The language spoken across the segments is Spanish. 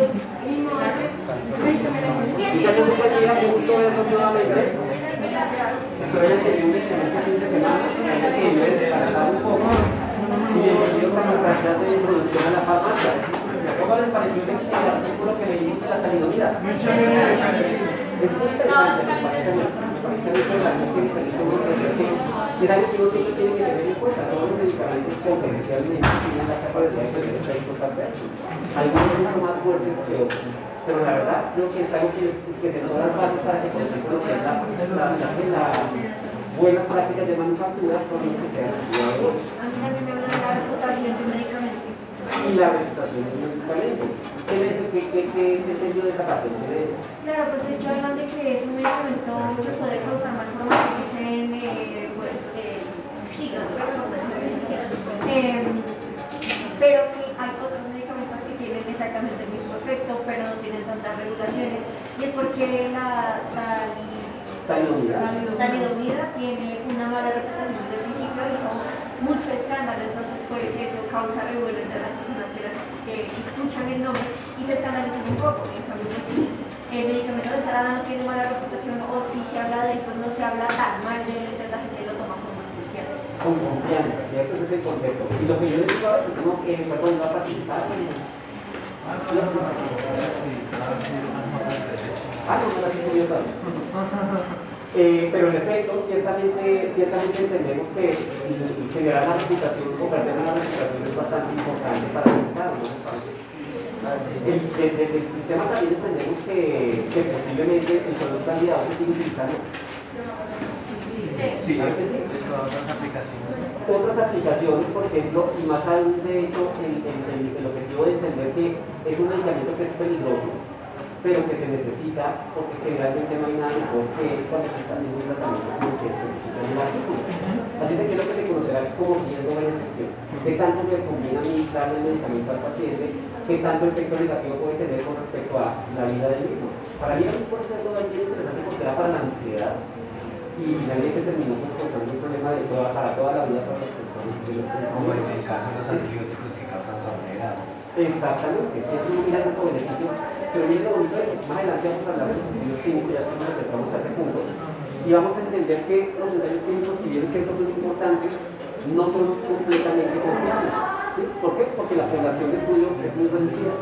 Muchachos, día, un gusto verlos nuevamente. Espero hayan tenido un excelente fin de semana, que descansar un poco. Y bienvenidos a nuestra clase de introducción a la farmacia. ¿Cómo les pareció el artículo que leímos de la talidomida? Es muy interesante, me parece a mí. Me parece a mí que realmente es algo que es algo que uno siempre tiene que tener en cuenta. Todos los medicamentos potencialmente tienen la capacidad de tener efectos adversos. Algunos mucho más fuertes que otros. Pero la verdad, creo que es algo que, que se nos da las bases para que, por ejemplo, la, la, la, la buenas prácticas de manufactura son las cuidadosos. A mí también me habla de la reputación de un medicamento. Y la reputación de un medicamento. ¿Qué, qué, qué, qué, de esa parte? ¿Qué le- Claro, pues es que hablan de que es un medicamento que puede causar que dicen, eh, pues, sigan, pero que hay otros medicamentos que tienen exactamente el mismo efecto, pero no tienen tantas regulaciones. Y es porque la, Talidomida. tiene una mala reputación el principio y son mucho escándalo, entonces pues eso causa revuelo entre las personas que, escuchan el nombre y se escandalizan un poco. En cambio, pues, si el medicamento de entrada no tiene mala reputación o si se habla de él, pues no se habla tan mal de él, entonces la gente lo toma como si quieras. Con confianza, ¿cierto? Ese es el concepto. Y lo que yo les digo ahora es como que fue cuando iba a participar. Ah, no, no la tengo yo todavía. Eh, pero en efecto, ciertamente, ciertamente entendemos que generar la reputación o perder una reputación es bastante importante para el mercado. Desde el sistema también entendemos que, que posiblemente el producto candidato se sigue utilizando. Sí, Claro que sí. esto a otras aplicaciones. otras aplicaciones, por ejemplo, y más aún de hecho el, el- el- el objetivo de entender que es un medicamento que es peligroso, pero que se necesita porque generalmente no hay nada mejor que cuando se está haciendo un tratamiento como que específico en el artículo. Así que lo que se conocerá como riesgo de infección. ¿Qué tanto me conviene administrar el medicamento al paciente? ¿Qué tanto efecto negativo puede tener con respecto a la vida del mismo? Para mí es un proceso bien interesante porque era para la ansiedad y finalmente terminó pues, causando un problema de toda, para toda la vida para las personas Como en el caso de los antibióticos que causan sordera. Exactamente, si es un gran beneficio, pero miren lo bonito de eso, más adelante vamos a hablar de los estudios clínicos, ya nos acercamos a ese punto, y vamos a entender que los ensayos clínicos, si bien ciertos son importantes, no son completamente confiables. ¿sí? ¿Por qué? Porque la población de estudio es muy reducida.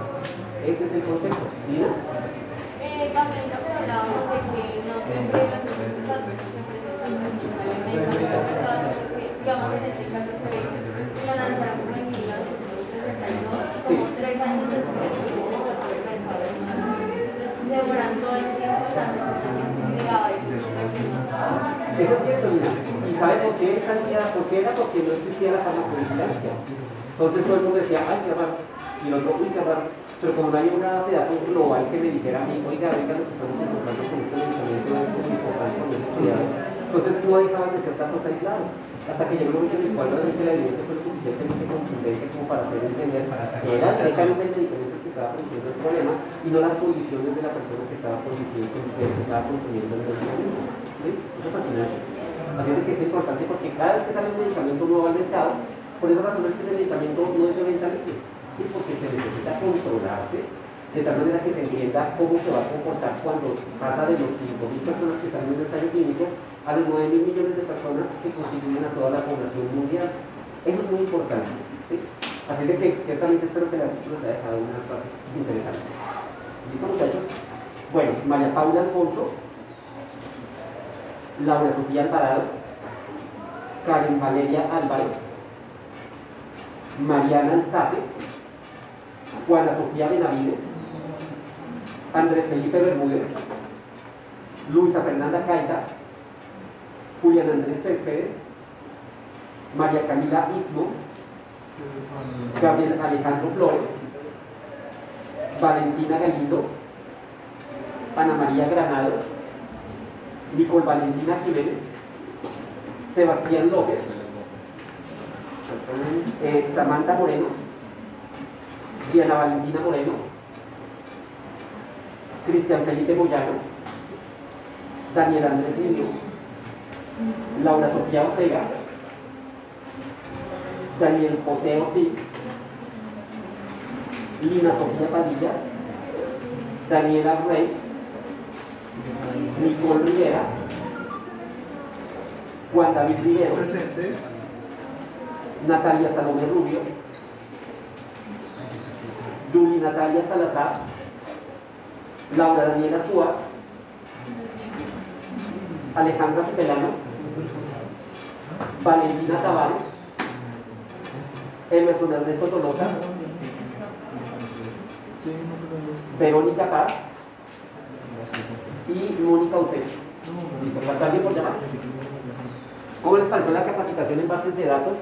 Ese es el concepto. Eh, también lo que hablábamos de que no siempre los efectos adversos se presentan simultáneamente, porque, digamos, en este caso se ve que la lanzaron como en 1962 y como tres años después se presentó por el mercado de Entonces se demoran todo el tiempo en hacer justamente llegaba esto, creo que no. Eso es cierto. ¿Y sabe por qué salía? ¿Por qué era? Porque no existía la farmacovigilancia. Entonces todo el mundo decía, ay, qué raro. Y el otro, uy, qué raro. Pero como no hay una base de datos global que me dijera a mí, oiga, venga, lo que estamos encontrando con este medicamento es muy importante con. Entonces no dejaban de ser datos aislados. Hasta que llegó un momento en el cual realmente la evidencia fue suficientemente contundente como para hacer entender que era directamente el medicamento que estaba produciendo el problema y no las condiciones de la persona que estaba produciendo, que estaba consumiendo el medicamento. ¿Sí? Es fascinante. Así que es importante porque cada vez que sale un medicamento nuevo al mercado, por esa razón es que ese medicamento no es de venta libre, ¿sí? porque se necesita controlarse de tal manera que se entienda cómo se va a comportar cuando pasa de los 5.000 personas que están en un ensayo clínico a los 9.000 millones de personas que constituyen a toda la población mundial. Eso es muy importante. ¿sí? Así de que ciertamente espero que el artículo se haya dejado unas frases interesantes. ¿Listo muchachos? Bueno, María Paula Alfonso, Laura Sofía Alvarado, Karen Valeria Álvarez, Mariana Alzate, Juana Sofía Benavides, Andrés Felipe Bermúdez, Luisa Fernanda Caita, Julián Andrés Céspedes, María Camila Ismo, Gabriel Alejandro Flores, Valentina Galindo, Ana María Granados, Nicole Valentina Jiménez, Sebastián López, eh, Samantha Moreno, Diana Valentina Moreno, Cristian Felipe Moyano, Daniel Andrés Niño, Laura Sofía Ortega, Daniel José Ortiz, Lina Sofía Padilla, Daniela Rey, Nicole Rivera, Juan David Rivero, Presente. Natalia Salomé Rubio, Yuli Natalia Salazar, Laura Daniela Suárez, Alejandra Supelano, Valentina Tavares, Emerson Ernesto Tolosa, Verónica Paz y Mónica ¿falta alguien por llamar? ¿Cómo les pareció la capacitación en bases de datos?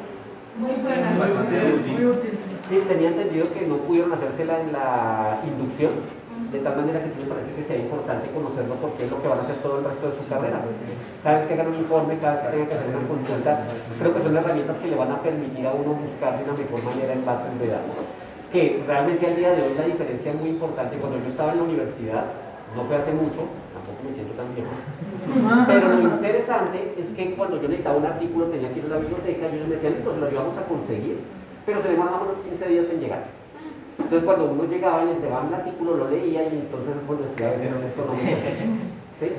Muy buena. Bastante útil. Sí, tenía entendido que no pudieron hacérsela en la inducción, de tal manera que sí me parece que sería importante conocerlo porque es lo que van a hacer todo el resto de su carrera. Cada vez que hagan un informe, cada vez que tengan que hacer una consulta, creo que son herramientas que le van a permitir a uno buscar de una mejor manera en bases de datos. Que realmente al día de hoy la diferencia es muy importante. Cuando yo estaba en la universidad, no fue hace mucho, tampoco me siento tan viejo, pero lo interesante es que cuando yo necesitaba un artículo tenía que ir a la biblioteca y ellos me decían, listo, se lo ayudamos a conseguir, pero se o menos 15 días en llegar. Entonces cuando uno llegaba y entregaban el artículo, lo leía y entonces pues decía, esto no ¿Sí?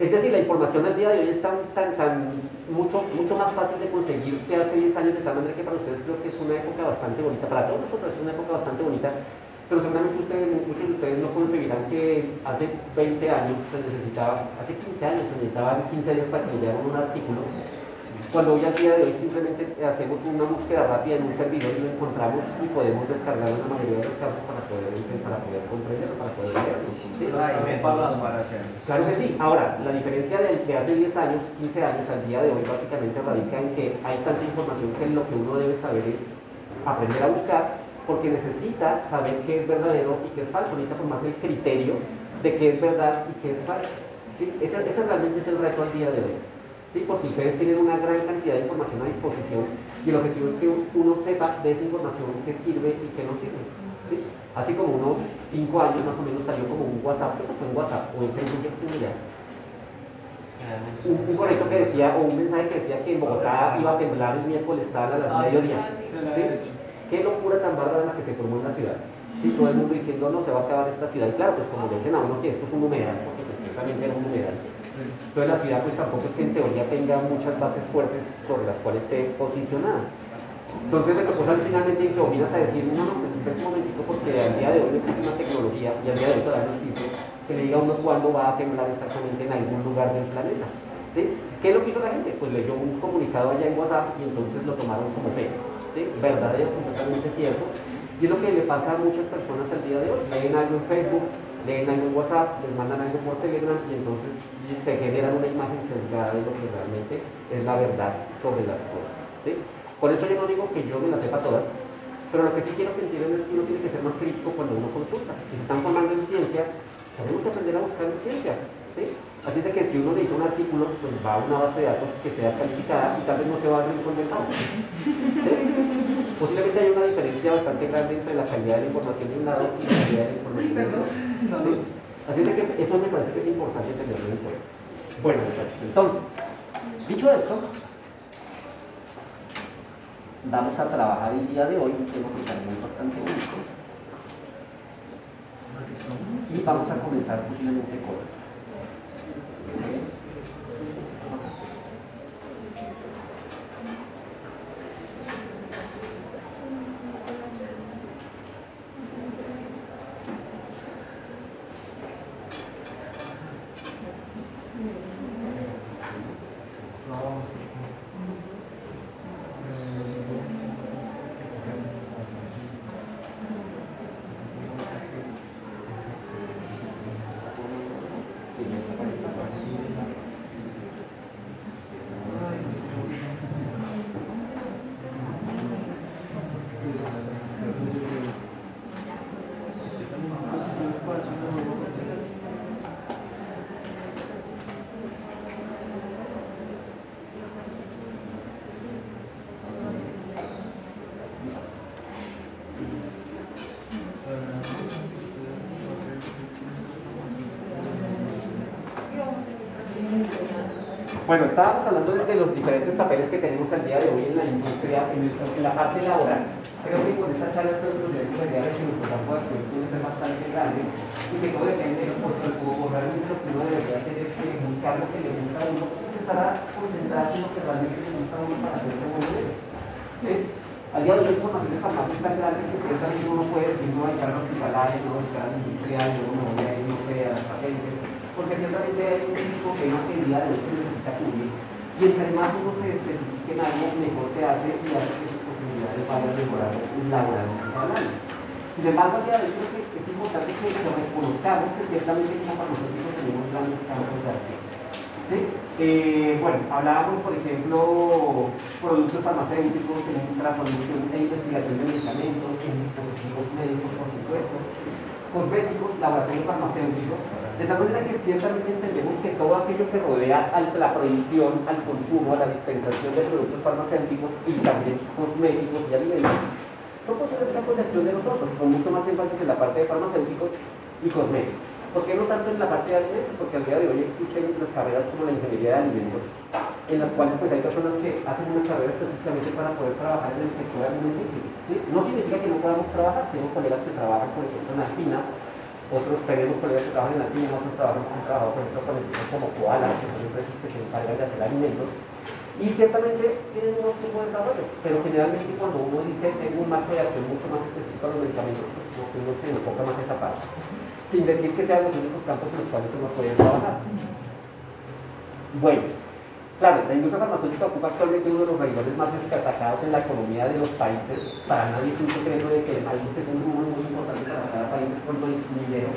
Es decir, la información al día de hoy es tan, tan, tan mucho, mucho más fácil de conseguir que hace 10 años, de tal manera que para ustedes creo que es una época bastante bonita, para todos nosotros es una época bastante bonita, pero seguramente ustedes, muchos de ustedes no concebirán que hace 20 años se necesitaba, hace 15 años se necesitaban 15 años para que leyeran un artículo, cuando hoy al día de hoy simplemente hacemos una búsqueda rápida en un servidor y lo encontramos y podemos descargarlo en la mayoría de los casos para poder, para poder comprenderlo, para poder leerlo. Claro que sí. Ahora, la diferencia de, de hace 10 años, 15 años al día de hoy básicamente radica en que hay tanta información que lo que uno debe saber es aprender a buscar porque necesita saber qué es verdadero y qué es falso. Necesita formarse el criterio de qué es verdad y qué es falso. ¿sí? Ese, ese realmente es el reto al día de hoy. ¿sí? Porque ustedes tienen una gran cantidad de información a disposición y el objetivo es que uno sepa de esa información qué sirve y qué no sirve. ¿sí? Así como unos 5 años más o menos salió como un WhatsApp, creo que fue un WhatsApp o en Facebook ya un, un correcto que decía, o un mensaje que decía que en Bogotá iba a temblar el miércoles tal a las Ah, sí. mediodía. Ah, sí. Qué locura tan bárbara la que se formó en la ciudad. Sí, todo el mundo diciendo no se va a acabar esta ciudad. Y claro, pues como le dicen a uno que esto es un humedal, porque pues, ciertamente era un humedal. Entonces la ciudad pues tampoco es que en teoría tenga muchas bases fuertes sobre las cuales esté posicionada. Entonces me tocó salir finalmente en Chominas a decir, no, no, pues espera un momentito porque al día de hoy no existe una tecnología y al día de hoy todavía no existe que le diga uno cuándo va a temblar exactamente en algún lugar del planeta. ¿Sí? ¿Qué es lo que hizo la gente? Pues leyó un comunicado allá en WhatsApp y entonces lo tomaron como fe. Verdadero, completamente cierto. Y es lo que le pasa a muchas personas al día de hoy. Leen algo en Facebook, leen algo en WhatsApp, les mandan algo por Telegram y entonces se genera una imagen sesgada de lo que realmente es la verdad sobre las cosas. ¿sí? Por eso yo no digo que yo me las sepa todas, pero lo que sí quiero que entiendan es que uno tiene que ser más crítico cuando uno consulta. Si se están formando en ciencia, tenemos que aprender a buscar en ciencia. ¿sí? Así de que si uno necesita un artículo, pues va a una base de datos que sea calificada y tal vez no se va a rincón del campo. ¿sí? Posiblemente hay una diferencia bastante grande entre la calidad de la información de un lado y la calidad de la información del otro. ¿sí? Así de que eso me parece que es importante tenerlo en cuenta. Bueno, muchachos, entonces, dicho esto, vamos a trabajar el día de hoy un tema que también es bastante único y vamos a comenzar posiblemente con Sí, Bueno, estábamos hablando de, de los diferentes papeles que tenemos al día de hoy en la industria, en, el- en la parte laboral. Creo que con esta charla espero que los directores de área que nuestro campo de acción puede ser bastante grande y que todo depende, pues, como realmente lo que uno debería hacer es que buscar lo que le gusta a uno, empezar a concentrarse en lo que realmente le gusta a uno para hacerse bueno. ¿Sí? Al día de hoy hay información de farmacia tan grande que ciertamente uno puede decir no hay carga hospitalaria, no hay carga industrial, yo no voy a no las pacientes, porque ciertamente hay un risco que una actividad de que cubrir. Y entre más uno se especifique en algo, mejor se hace y hace que sus posibilidades vayan a mejorar laboralmente hablando. Sin embargo, que es importante que reconozcamos que ciertamente como farmacéuticos tenemos grandes campos de acción. ¿Sí? Eh, bueno, hablábamos, por ejemplo, productos farmacéuticos, en la producción e investigación de medicamentos, en dispositivos médicos, por supuesto, cosméticos, laboratorios farmacéuticos, de tal manera que ciertamente entendemos que todo aquello que rodea a la producción, al consumo, a la dispensación de productos farmacéuticos y también cosméticos y alimentos, son posibles campos de acción de nosotros, con mucho más énfasis en la parte de farmacéuticos y cosméticos. ¿Por qué no tanto en la parte de alimentos? Porque al día de hoy existen las carreras como la ingeniería de alimentos, en las cuales pues hay personas que hacen una carrera específicamente para poder trabajar en el sector alimenticio. No significa que no podamos trabajar, tengo colegas que trabajan, por ejemplo, en Alpina, otros tenemos colegas que trabajan en Alpina, otros trabajan, han trabajado, por ejemplo, con empresas como Koala, que son empresas que se encargan de hacer alimentos, y ciertamente tienen un óptimo desarrollo, pero generalmente cuando uno dice tengo un marco de acción mucho más específico a los medicamentos, pues uno se enfoca más esa parte sin decir que sean los únicos campos en los cuales uno puede trabajar. Bueno, claro, la industria farmacéutica ocupa actualmente uno de los renglones más destacados en la economía de los países. Para nadie es un secreto de que hay que es un rubro muy importante para cada país cuando el dinero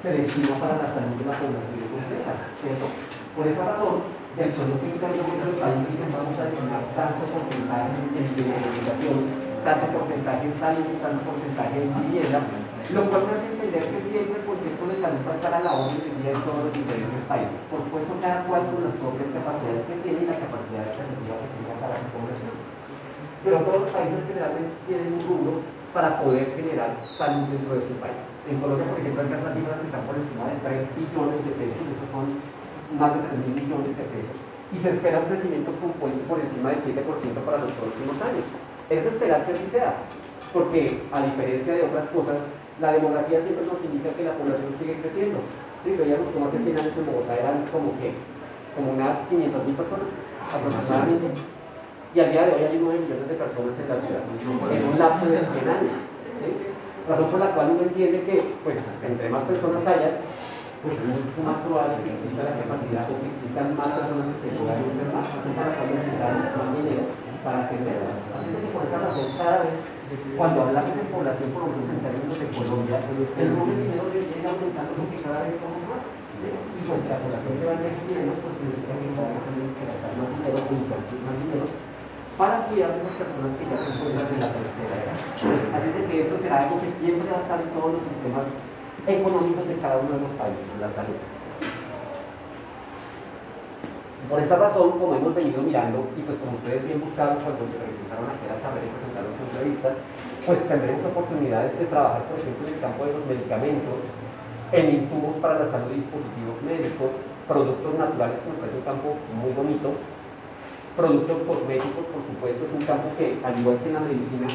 se destina para la salud de la población completa. Por esa razón, el sueldo físico de los países vamos a destinar tanto porcentaje en educación, tanto porcentaje en salud, tanto porcentaje en vivienda, lo cual me hace entender que siempre el concepto de salud va a estar a la orden del día en todos los diferentes países. Por supuesto, cada cual con las propias capacidades que tiene y la capacidad adquisitiva que tenga para su población. Pero todos los países generalmente tienen un rubro para poder generar salud dentro de su país. En Colombia, por ejemplo, casas cifras que están por encima de 3 billones de pesos, esos son más de 3 mil millones de pesos, y se espera un crecimiento compuesto por encima del 7% para los próximos años. Es de esperar que así sea, porque a diferencia de otras cosas, la demografía siempre nos indica que la población sigue creciendo. Sí, veíamos como hace 100 años en Bogotá eran como que, como unas 500 mil personas aproximadamente. Y al día de hoy hay 9 millones de personas en la ciudad, en un lapso de 100 años. Razón por la cual uno entiende que, pues, entre más personas haya, pues es mucho más probable que exista la capacidad o que existan más personas que se puedan enfermar, razón por la cual necesitamos más dinero para atenderlas. Por esa razón, cada vez cuando hablamos de población, por lo menos en términos de Colombia, el número de dinero viene aumentando porque cada vez somos más. Y pues la población se va envejeciendo, pues significa que vamos a gastar más dinero, invertir más dinero, para cuidar de las personas que ya se encuentran en la tercera edad. Así de que esto será algo que siempre va a estar en todos los sistemas económicos de cada uno de los países, la salud. Por esa razón, como hemos venido mirando, y pues como ustedes bien buscaron cuando se presentaron aquí a la carrera y presentaron su entrevista, pues tendremos oportunidades de trabajar, por ejemplo, en el campo de los medicamentos, en insumos para la salud y dispositivos médicos, productos naturales, que me parece un campo muy bonito, productos cosméticos, por supuesto, es un campo que, al igual que en la medicina,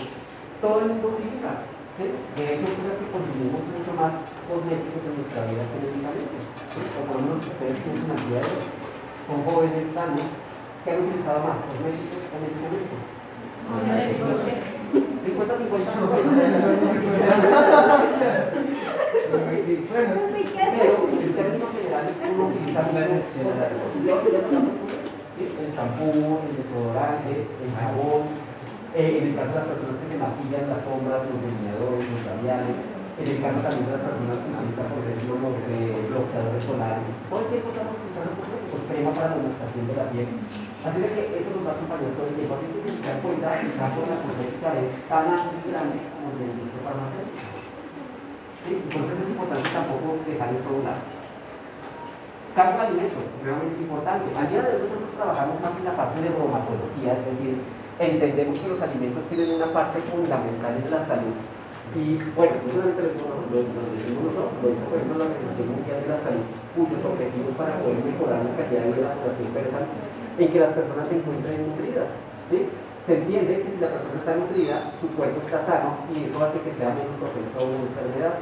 todo el mundo utiliza. De hecho, creo que consumimos mucho más cosméticos en nuestra vida que medicamentos. por lo menos ustedes tienen con jóvenes sanos que han utilizado más cosméticos o medicamentos. 50-50. Pero en términos generales uno utiliza el champú, el desodorante, el jabón, eh, en el caso de las personas que se maquillan las sombras, los delineadores, los labiales, en el caso también de las personas que utilizan, por ejemplo, los eh, bloqueadores solares, todo el tiempo estamos utilizando pues, crema para la demostración de la piel. Así de que eso nos va a acompañar todo el tiempo. Así que se dan cuenta, el caso de la cosmética es tan amplio y grande como el de la industria farmacéutica. ¿Sí? Entonces es importante tampoco dejar esto a un lado. Caso de alimentos, realmente importante. Al día de hoy nosotros trabajamos más en la parte de bromatología, es decir, entendemos que los alimentos tienen una parte fundamental en la salud y bueno, no solamente lo, lo, lo decimos nosotros, lo dice por ejemplo la Organización Mundial de la Salud, cuyos objetivos para poder mejorar la calidad de vida de la población versan en que las personas se encuentren nutridas. ¿sí? Se entiende que si la persona está nutrida, su cuerpo está sano y eso hace que sea menos propenso a una enfermedad.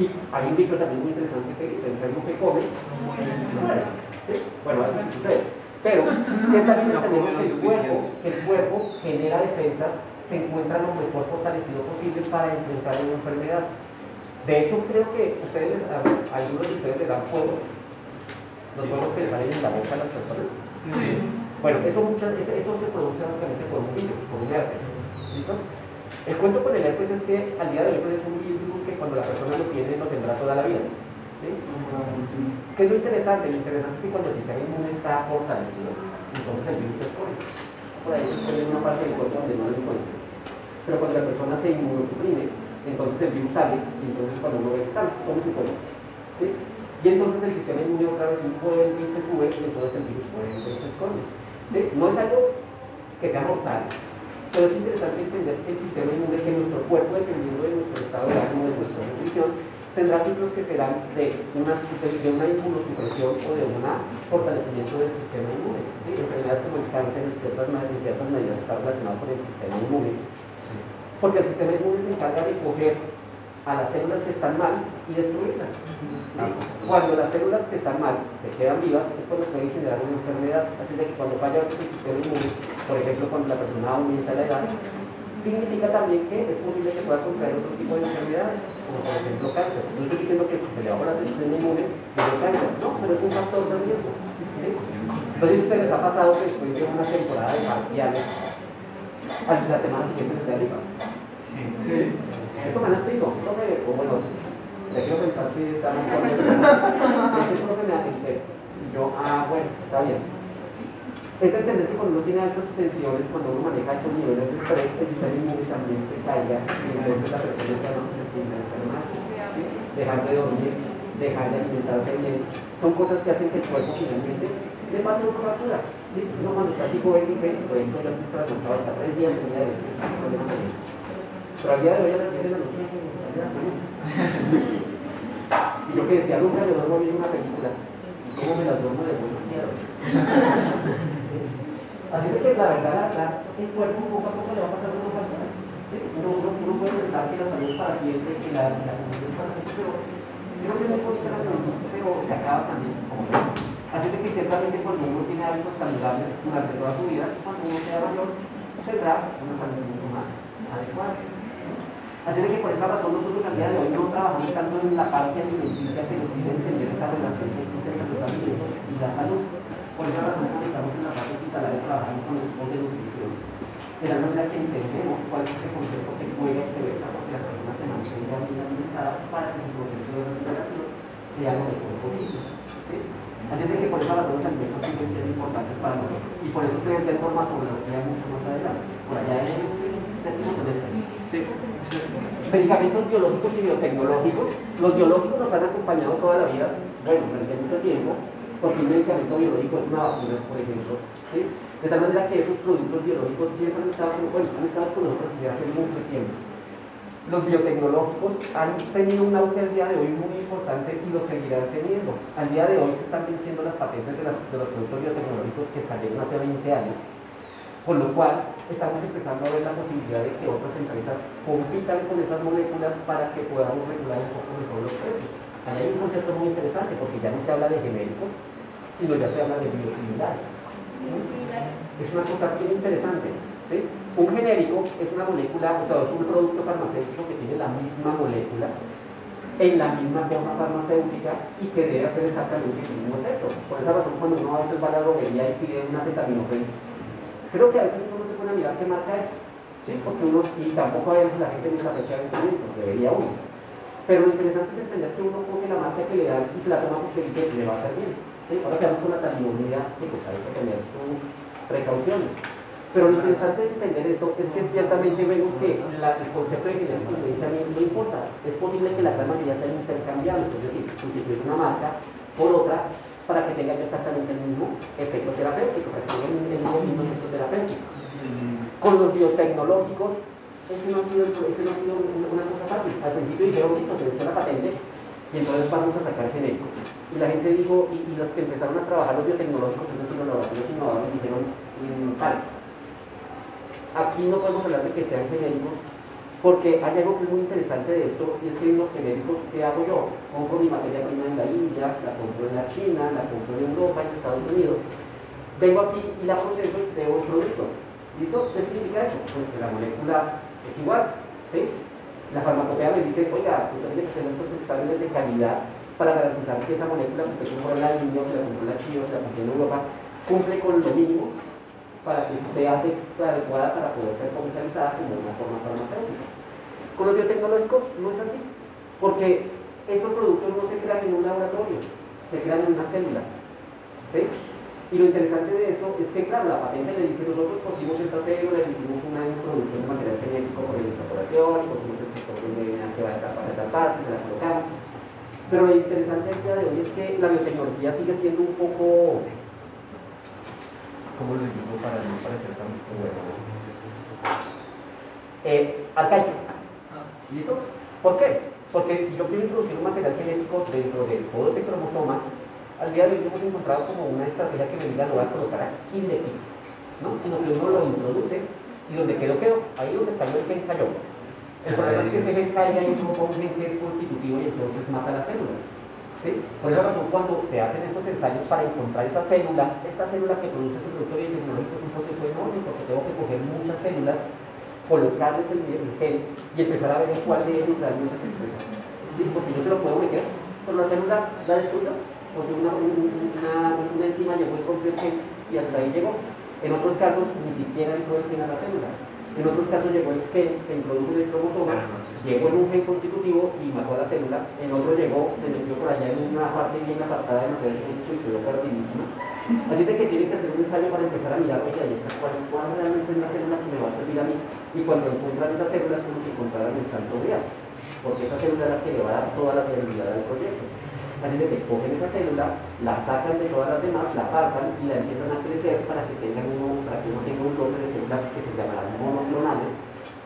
Y hay un dicho también muy interesante que dice, el enfermo que come, muere. ¿Sí? Bueno, eso sí sucede. Pero ciertamente tenemos que el cuerpo, el cuerpo genera defensas, se encuentra lo mejor fortalecido posible para enfrentar una enfermedad. De hecho, creo que ustedes, a algunos de ustedes le dan fuegos, los fuegos que les salen en la boca a las personas. Bueno, eso, muchas, eso, eso se produce básicamente por un virus, por un herpes. ¿Listo? El cuento con el herpes es que al día de hoy es un virus que cuando la persona lo tiene lo tendrá toda la vida. ¿sí? ¿Qué es lo interesante? Lo interesante es que cuando el sistema inmune está fortalecido, entonces el virus se esconde. Por ahí se esconde en una parte del cuerpo donde no lo encuentra. Pero cuando la persona se inmunosuprime, entonces el virus sale y entonces cuando uno ve, ¡tam! ¿cómo se pone? ¿Sí? Y entonces el sistema inmune otra vez vuelve y se sube y entonces el virus vuelve y se esconde. ¿Sí? No es algo que sea mortal, pero es interesante entender que el sistema inmune, que nuestro cuerpo, dependiendo de nuestro estado de ánimo, de nuestra nutrición, tendrá ciclos que serán de una, de una inmunosupresión o de un fortalecimiento del sistema inmune. ¿sí? Enfermedades como el cáncer en ciertas, en ciertas medidas está relacionado con el sistema inmune porque el sistema inmune se encarga de coger a las células que están mal y destruirlas. Cuando las células que están mal se quedan vivas, es cuando pueden generar una enfermedad. Así de que cuando falla el sistema inmune, por ejemplo, cuando la persona aumenta la edad, significa también que es posible que pueda contraer otro tipo de enfermedades, como por ejemplo cáncer. No estoy diciendo que si se le baja el sistema inmune, no cáncer, no, pero es un factor de riesgo. Entonces, ¿se les ha pasado que después de una temporada de parciales, a la semana siguiente se te? Sí. Esto me lo explico. Profe, o bueno, le quiero pensar si está mejor. Este profe me da Y yo, ah, bueno, está bien. Es de entender que cuando uno tiene altas tensiones, cuando uno maneja altos niveles de estrés, el sistema inmune también se caiga y entonces la persona ya no se susceptible a enfermar. ¿sí? Dejar de dormir, dejar de alimentarse bien, son cosas que hacen que el cuerpo finalmente le pase una factura. ¿sí? Uno cuando está así joven dice, por ejemplo, yo estoy trasnochado hasta tres días en día de problema de Pero al día de hoy a las 10 de la noche, ya Y yo que decía, nunca yo duermo bien una película. ¿Cómo me las duermo de buen miedo? Así que la verdad, la, el cuerpo poco a poco le va a pasar una factura. ¿sí? Uno, uno, uno, puede pensar que la salud es para siempre, que la, la es para siempre, pero creo que es muy bonita la comunión, pero se acaba también como Así que ciertamente cuando uno tiene hábitos saludables durante toda su vida, cuando uno sea mayor, tendrá una salud mucho más adecuada. Así que por esa razón nosotros al día de hoy no trabajamos tanto en la parte alimenticia que nos tiene entender esa relación que existe entre los alimentos y la salud. Por esa razón estamos en la parte hospitalaria trabajando con el equipo de nutrición. De la manera que entendemos cuál es ese concepto que juega y que la persona se mantenga bien alimentada para que su proceso de recuperación sea lo mejor posible. ¿sí? Así es que por esa razón los alimentos siguen siendo importantes para nosotros. Y por eso ustedes ven normatología mucho más adelante. Por allá en el séptimo semestre. Medicamentos biológicos y biotecnológicos. Los biológicos nos han acompañado toda la vida, bueno, durante mucho tiempo, porque un medicamento biológico es una vacuna, por ejemplo. De tal manera que esos productos biológicos siempre han estado, bueno, han estado con nosotros desde hace mucho tiempo. Los biotecnológicos han tenido un auge al día de hoy muy importante y lo seguirán teniendo. Al día de hoy se están venciendo las patentes de los productos biotecnológicos que salieron hace 20 años, con lo cual estamos empezando a ver la posibilidad de que otras empresas compitan con esas moléculas para que podamos regular un poco mejor los precios. Ahí hay un concepto muy interesante porque ya no se habla de genéricos, sino ya se habla de biosimilares. Es una cosa bien interesante. ¿sí? Un genérico es una molécula, o sea, es un producto farmacéutico que tiene la misma molécula en la misma forma farmacéutica y que debe hacer exactamente el mismo efecto. Por esa razón, cuando uno a veces va a la droguería y pide una acetaminofén, creo que a veces uno se pone a mirar qué marca es, ¿sí? porque uno, y tampoco a veces la gente no la fecha de vencimiento, debería uno. Pero lo interesante es entender que uno coge la marca que le dan y se la toma porque dice que le va a hacer bien. ¿sí? Ahora quedamos con la talimonía, que pues hay que tener sus precauciones. Pero lo interesante de entender esto es que ciertamente vemos que la, el concepto de genérico no importa. Es posible que la gran mayoría sean intercambiables, es decir, sustituir una marca por otra para que tenga exactamente el mismo efecto terapéutico, para que tenga el mismo efecto terapéutico. Con los biotecnológicos, ese no ha sido, una cosa fácil. Al principio dijeron, listo, se la patente y entonces vamos a sacar genéricos. Y la gente dijo, y, los que empezaron a trabajar los biotecnológicos, es decir, los laboratorios innovadores, dijeron, vale, aquí no podemos hablar de que sean genéricos Porque hay algo que es muy interesante de esto, y es que los genéricos, ¿qué hago yo? Compro mi materia prima en la India, la compro en la China, la compro en Europa, en Estados Unidos. Vengo aquí y la proceso y creo un producto. ¿Listo? ¿Qué significa eso? Pues que la molécula es igual, ¿sí? La farmacopea me dice, oiga, usted tiene que hacer estos exámenes de calidad para garantizar que esa molécula que usted compró en la India, o que la compró en la China, o que la en Europa, cumple con lo mínimo para que sea adecuada para poder ser comercializada como una forma farmacéutica. Con los biotecnológicos no es así, porque estos productos no se crean en un laboratorio, se crean en una célula. ¿sí? Y lo interesante de eso es que, claro, la patente le dice, nosotros cogimos esta célula y hicimos una introducción de material genético por la incorporación, y cogimos el sector de DNA que va a para tal parte, se la colocamos. Pero lo interesante del día de hoy es que la biotecnología sigue siendo un poco ¿Cómo lo digo para no parecer tan bueno? Eh, arcaico. ¿Listo? ¿Por qué? Porque si yo quiero introducir un material genético dentro de todo ese cromosoma, al día de hoy hemos encontrado como una estrategia que me diga lo voy a colocar aquí de aquí, ¿no? Sino que uno lo introduce y donde quedó, quedó. Ahí donde cayó el gen cayó. El problema es que ese gen caiga y un gen que es constitutivo y entonces mata la célula. Por esa razón, cuando se hacen estos ensayos para encontrar esa célula, esta célula que produce ese producto biotecnológico es un proceso enorme porque tengo que coger muchas células, colocarles el, gen y empezar a ver en cuál de ellos realmente se expresa. Porque yo se lo puedo meter, pero la célula la destruye, porque una, una, una enzima llegó y el gen y hasta ahí llegó. En otros casos, ni siquiera entró el gen a la célula. En otros casos llegó el gen, se introdujo en el cromosoma llegó en un gen constitutivo y mató a la célula, el otro llegó, se metió por allá en una parte bien apartada de material genético y quedó perdidísima. Así de que tiene que hacer un ensayo para empezar a mirar, oye, ahí está, ¿cuál, cuál realmente es la célula que me va a servir a mí? Y cuando encuentran esas células, como si encontraran el santo real, porque esa célula es la que le va a dar toda la viabilidad del proyecto. Así de que cogen esa célula, la sacan de todas las demás, la apartan y la empiezan a crecer para que tengan uno, para que uno tenga un bloque de células que se llamarán monoclonales,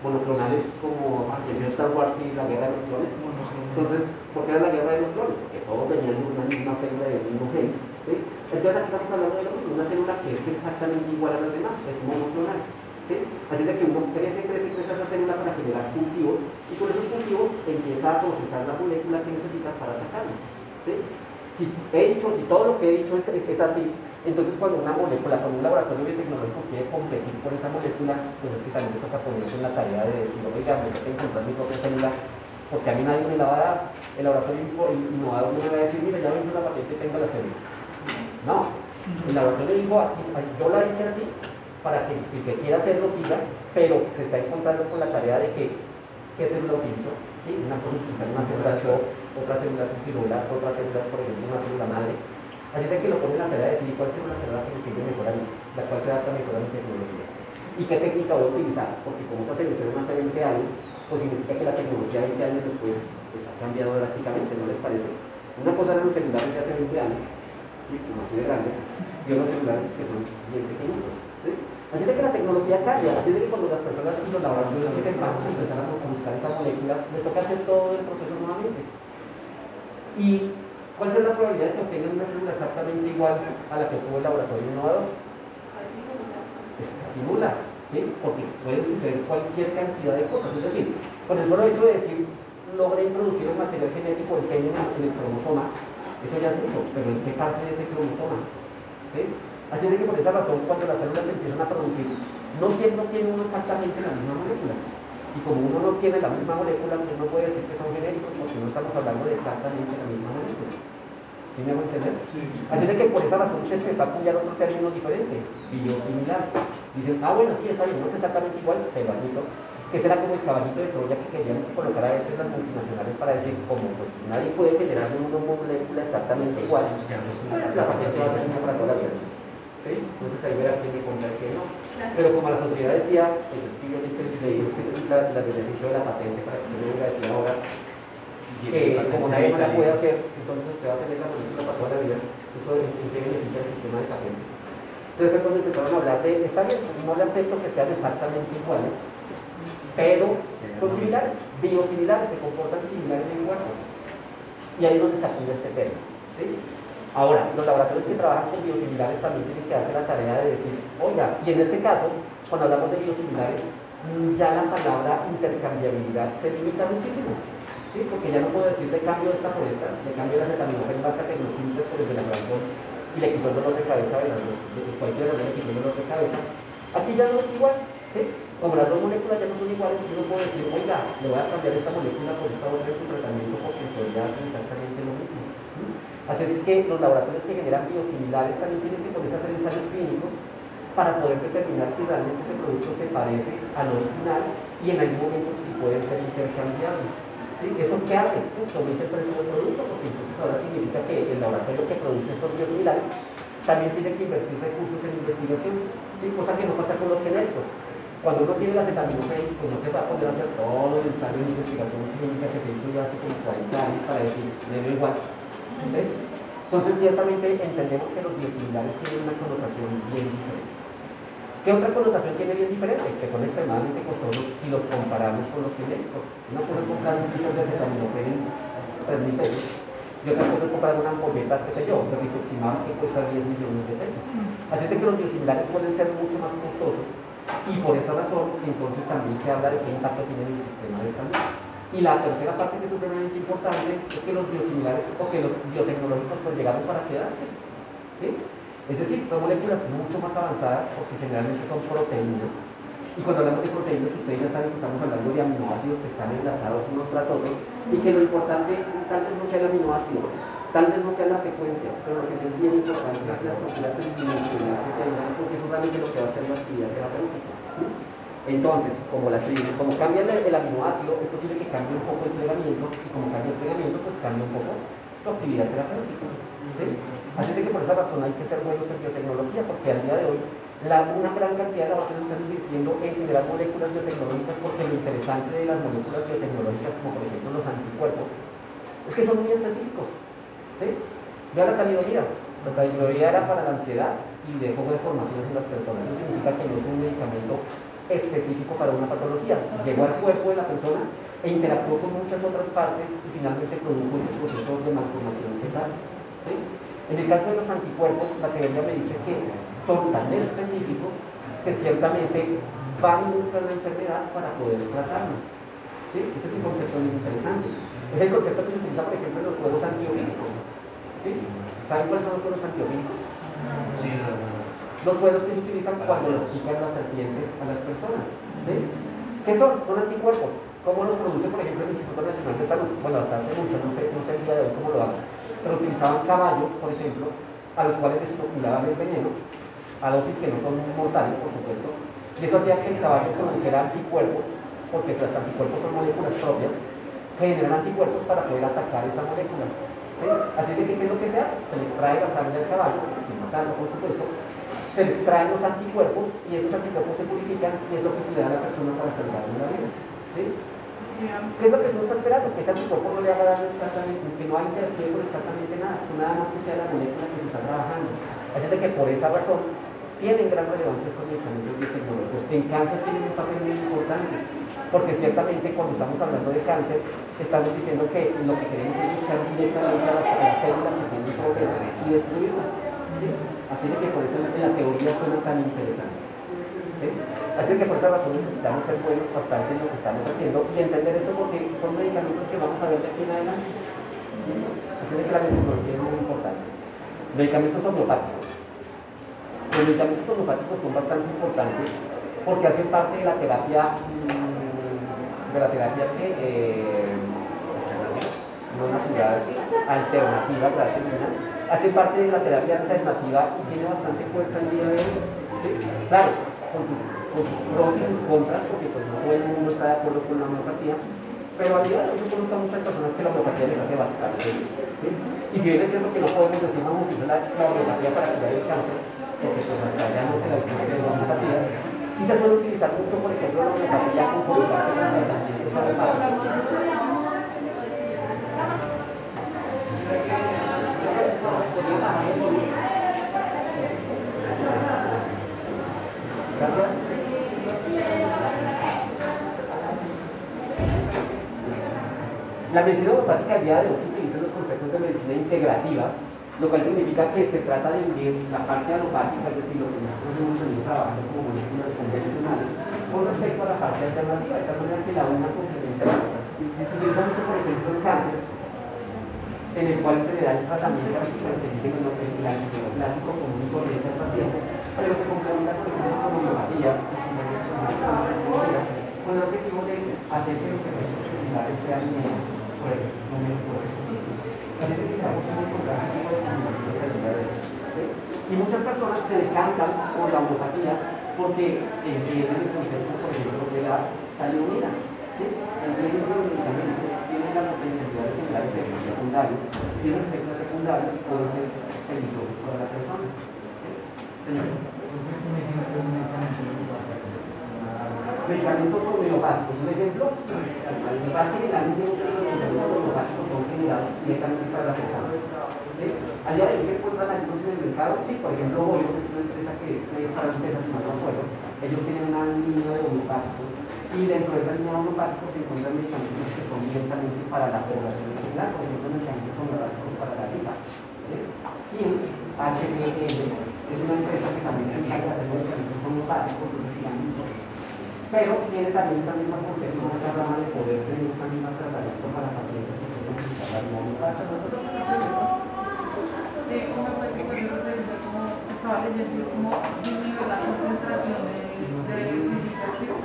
monoclonales como anterior Star Wars y la guerra de los clones. Entonces, ¿por qué era la guerra de los clones? Porque todos venían de una misma célula del mismo gen. ¿sí? Entonces aquí estamos hablando de una célula que es exactamente igual a las demás, es monoclonal. ¿sí? Así de que uno crece, crece, crece esa célula para generar cultivos y con esos cultivos empieza a procesar la molécula que necesita para sacarlo. Si he dicho, si todo lo que he dicho es, es así, entonces, cuando una molécula, cuando un laboratorio biotecnológico quiere competir por esa molécula, pues es que también le toca ponerse en la tarea de decir, oiga, me que encontrar mi propia célula, porque a mí nadie me la va a dar. El laboratorio innovador no me va a decir, mira, ya vengo la patente, tengo la célula. No, el laboratorio dijo, yo la hice así, para que el que quiera hacerlo siga, pero se está encontrando con la tarea de que, ¿qué célula utilizo? ¿Sí? Una cosa una célula otras células son otras células, por ejemplo, una célula madre Así es que lo pone la tarea de decidir cuál será la célula que me sirve mejor a la cual se adapta mejor a mi tecnología. ¿Y qué técnica voy a utilizar? Porque como esa célula hace 20 años, pues significa que la tecnología 20 años después pues, ha cambiado drásticamente, ¿no les parece? Una cosa eran los celulares de hace 20 años, ¿sí? como así de grandes, y otros celulares que son bien pequeñitos. ¿sí? Así de que la tecnología cambia, así de que cuando las personas y los laboratorios empiezan a buscar esa molécula, les toca hacer todo el proceso. Y ¿Cuál es la probabilidad de que obtengan una célula exactamente igual a la que tuvo el laboratorio innovador? Es casi nula, ¿sí? porque puede suceder cualquier cantidad de cosas. Es decir, con el solo hecho de decir, logré introducir un material genético, el gen en el cromosoma, eso ya es mucho, pero ¿en qué parte de ese cromosoma? ¿sí? Así es que por esa razón, cuando las células empiezan a producir, no siempre tienen exactamente la misma molécula. Y como uno no tiene la misma molécula, pues no puede decir que son genéricos porque no estamos hablando de exactamente la misma molécula. ¿Sí me hago entender? Sí. Así de que por esa razón se empezó a apoyar otro término diferente, biosimilar. Dices, ah, bueno, sí, está bien, no es exactamente igual, se lo admito, que será como el caballito de Troya que querían colocar a veces las multinacionales para decir, como pues nadie puede generar una molécula exactamente igual, pues, la patente va a ser misma para toda la vida. ¿Sí? Entonces ahí verá quién me compra que no. Pero como la sociedad decía, pues es que yo le hice la, la beneficio de la patente para que yo venga a decir ahora que como nadie más la puede hacer, entonces usted va a tener la política para toda la vida. Eso qué beneficia el sistema de patentes. Entonces cuando empezaron a hablar de, está bien, no le acepto que sean exactamente iguales, pero son similares, biosimilares, se comportan similares en cuerpo. Y ahí es donde se acude este tema. ¿sí? Ahora, los laboratorios que trabajan con biosimilares también tienen que hacer la tarea de decir, oiga, y en este caso, cuando hablamos de biosimilares, ya la palabra intercambiabilidad se limita muchísimo. ¿sí? Porque ya no puedo decir de cambio esta por esta, de cambio la acetaminofén vaca tecnoquímicas por el de la y le quito el dolor de cabeza de las dos, de cualquiera de le quito el dolor de cabeza. Aquí ya no es igual, ¿sí? Como las dos moléculas ya no son iguales, yo no puedo decir, oiga, le voy a cambiar esta molécula por esta otra en su tratamiento porque ya hacen exactamente. Así es que los laboratorios que generan biosimilares también tienen que ponerse a hacer ensayos clínicos para poder determinar si realmente ese producto se parece al original y en algún momento si pueden ser intercambiables. ¿Sí? ¿Eso qué hace? Pues que aumente el precio del producto, porque entonces ahora significa que el laboratorio que produce estos biosimilares también tiene que invertir recursos en investigación, ¿sí? cosa que no pasa con los genéricos. Cuando uno tiene la acetaminofén, pues no te va a poder hacer todo el ensayo de investigación clínica que se hizo ya hace como 40 años para decir, doy igual. ¿Sí? Entonces, ciertamente entendemos que los biosimilares tienen una connotación bien diferente. ¿Qué otra connotación tiene bien diferente? Que son extremadamente costosos si los comparamos con los genéricos. Uno puede comprar un litro de acetaminofén en 3 mil pesos y otra cosa es comprar una ampolleta, qué sé yo, rituximab que cuesta 10 millones de pesos. Así que los biosimilares suelen ser mucho más costosos y por esa razón entonces también se habla de qué impacto tiene en el sistema de salud. Y la tercera parte que es supremamente importante es que los biosimilares o que los biotecnológicos pues llegaron para quedarse. ¿sí? Es decir, son moléculas mucho más avanzadas porque generalmente son proteínas. Y cuando hablamos de proteínas, ustedes ya saben que estamos hablando de aminoácidos que están enlazados unos tras otros y que lo importante tal vez no sea el aminoácido, tal vez no sea la secuencia, pero lo que sí es bien importante es la estructura tridimensional que tengan, porque eso es realmente lo que va a hacer la actividad terapéutica. Entonces, como, la, cambia el, aminoácido, es posible que cambie un poco el plegamiento, y como cambia el plegamiento, pues cambia un poco su actividad terapéutica. ¿sí? Así que por esa razón hay que ser buenos en biotecnología, porque al día de hoy la, una gran cantidad de laboratorios están invirtiendo en generar moléculas biotecnológicas, porque lo interesante de las moléculas biotecnológicas, como por ejemplo los anticuerpos, es que son muy específicos. ¿sí? Vea la talidomida. La talidomida era para la ansiedad y dejó deformaciones en las personas. Eso significa que no es un medicamento específico para una patología. Llegó al cuerpo de la persona e interactuó con muchas otras partes y finalmente produjo ese proceso de malformación fetal. ¿sí? En el caso de los anticuerpos, la teoría me dice que son tan específicos que ciertamente van a buscar la enfermedad para poder tratarla. ¿Sí? Ese es un concepto muy interesante. Es el concepto que se utiliza, por ejemplo, en los suelos antiofílicos. ¿Sí? ¿Saben cuáles son los suelos antiofílicos? Sí, los suelos que se utilizan cuando los pican las serpientes a las personas. ¿sí? ¿Qué son? Son anticuerpos. ¿Cómo los produce, por ejemplo, el Instituto Nacional de Salud? Bueno, hasta hace mucho, no sé, no sé el día de hoy cómo lo hagan pero utilizaban caballos, por ejemplo, a los cuales les inoculaban el veneno, a dosis que no son mortales, por supuesto, y eso hacía que el caballo produjera anticuerpos, porque los anticuerpos son moléculas propias, generan anticuerpos para poder atacar esa molécula. ¿sí? Así que, ¿qué es lo que se hace? Se le extrae la sangre del caballo, sin matarlo, por supuesto, se le extraen los anticuerpos y esos anticuerpos se purifican y es lo que se le da a la persona para salvarle la vida. ¿sí? ¿Qué es lo que uno está esperando? Que ese anticuerpo no le haga daño exactamente, que no haya interacción con exactamente nada, nada más que sea la molécula que se está trabajando. Así que por esa razón tienen gran relevancia estos medicamentos biotecnológicos, que en cáncer tienen un papel muy importante, porque ciertamente cuando estamos hablando de cáncer, estamos diciendo que lo que queremos es buscar directamente a la, célula que tiene un problema y destruirla. ¿sí? Así que por eso la teoría suena tan interesante. ¿sí? Así que por esa razón necesitamos ser buenos bastante en lo que estamos haciendo y entender esto porque son medicamentos que vamos a ver de aquí en adelante. Así que la biotecnología es muy importante. Medicamentos homeopáticos. Los medicamentos homeopáticos son bastante importantes porque hacen parte de la terapia mm, de la terapia que eh, no natural, alternativa, gracias Lina, hace parte de la terapia alternativa y tiene bastante fuerza en día de hoy. Claro, con sus, pros y sus contras, porque pues no todo el mundo está de acuerdo con la homeopatía, pero al día de hoy yo conozco a muchas personas que la homeopatía les hace bastante ¿sí? Y si bien es cierto que no podemos decir vamos a utilizar la, homeopatía para curar el cáncer, porque pues hasta allá no se la utiliza la homeopatía, sí se suele utilizar mucho, por ejemplo, la homeopatía con. Gracias. La medicina homeopática a día de hoy se utiliza los conceptos de medicina integrativa, lo cual significa que se trata de unir la parte alopática, es decir, lo que nosotros hemos venido trabajando como moléculas convencionales, con respecto a la parte alternativa, de tal manera que la una complementa la otra. Por ejemplo, en cáncer, en el cual se le da el tratamiento con el antibiótico común y corriente al paciente, pero se complementa con con homeopatía, con el objetivo de hacer que los efectos secundarios sean menos fuertes, no menos fuertes. Parece que muy encontrar este tipo de Y muchas personas se decantan por la homeopatía porque entienden el concepto, por ejemplo, de la talidomida. ¿sí? Entienden los medicamentos tienen la potencialidad de efectos secundarios y los efectos secundarios pueden ser peligrosos para la persona. Señor. Medicamentos homeopáticos, un ejemplo, lo que generalmente muchos de los medicamentos homeopáticos son generados directamente para la persona. ¿sí? Al día de hoy se encuentran algunos en el mercado, sí, por ejemplo, Goyo, que es una empresa que es eh, francesa, si no me acuerdo, ellos tienen una línea de homeopáticos y dentro de esa línea de homeopáticos se encuentran medicamentos son directamente para la población en general, por ejemplo, medicamentos homeopáticos para la gripa. ¿sí? Y HBL es una empresa que también se encarga de hacer medicamentos homeopáticos, pero tiene también esa misma concepto, esa rama de poder tener esa misma tratamiento para pacientes que se utilizar la yo como estaba leyendo es como disminuir la concentración de, de principio activo.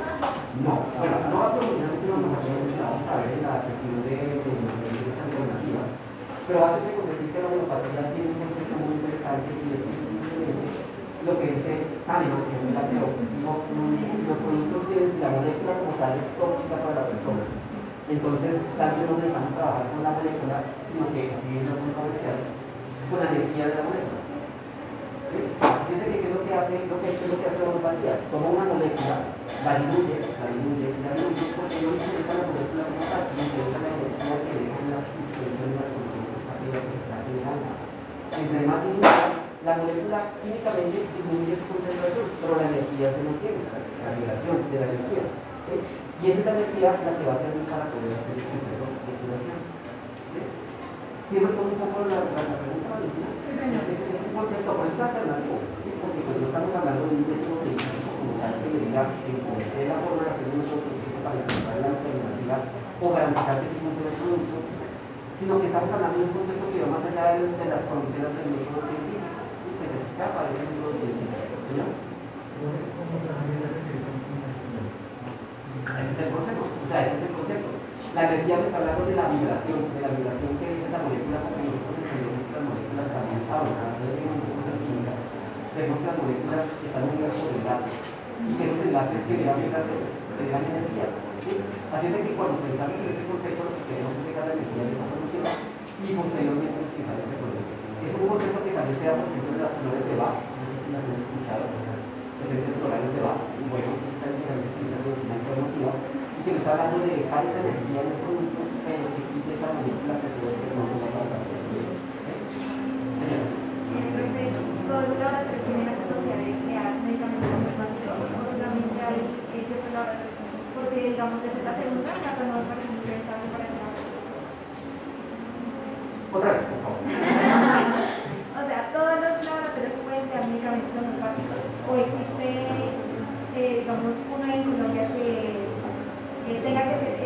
No, bueno, no va a terminar sino en la sesión de de alternativas. Pero antes de decir que la homeopatía tiene un concepto muy interesante y es lo que dice Kahneman, que es la teoría, los productos si la molécula como tal es tóxica para la persona, entonces tanto no necesitamos trabajar con la molécula, sino que es muy comercial, con la energía de la molécula. Es que qué es lo que hace, lo que, es lo que hace la homeopatía, toma una molécula, la diluye, la diluye, la diluye, porque no interesa la molécula como tal, no interesa la energía que deja en la suspensión de la solución que está generando. Entre más diluye, la molécula químicamente disminuye su concentración, pero la energía se mantiene, la vibración de la energía. ¿sí? Y es esa energía la que va a servir para poder hacer el proceso de curación. ¿sí? ¿Sí responde un poco la, la, la pregunta, Valentina? Sí, señor. Por ¿sí? porque pues no estamos hablando de un método científico como tal que le diga que la forma de método científico para encontrar la alternativa o garantizar que sí funciona el producto, sino que estamos hablando de un concepto que va más allá de, de las fronteras del método científico aparece en los ¿no? Ese es el concepto, o sea, ese es el concepto. La energía me está hablando de la vibración, de la vibración que es esa molécula, porque nosotros entendemos que las moléculas también saben, tenemos un poco de química, vemos que las moléculas están unidas por enlaces, y que los enlaces generan generan energía. ¿sí? Así es que cuando pensamos en ese concepto, lo que queremos la energía de esa solución y posteriormente utilizar ese concepto. Es un concepto que también se por ejemplo, en las flores de Bach, no sé si las han escuchado, esencias florales de Bach, bueno, está en la medicina alternativa, y que nos está hablando de dejar esa energía en el producto, pero que quite esa molécula debe ser una cosa. Señora. Todos los laboratorios tienen la capacidad de crear medicamentos homeopáticos, solamente hay ciertos laboratorios, porque digamos, desde la segunda, la primera, por ejemplo, está para Otra vez, por favor. O existe, eh, digamos, una en Colombia que eh, tenga que ser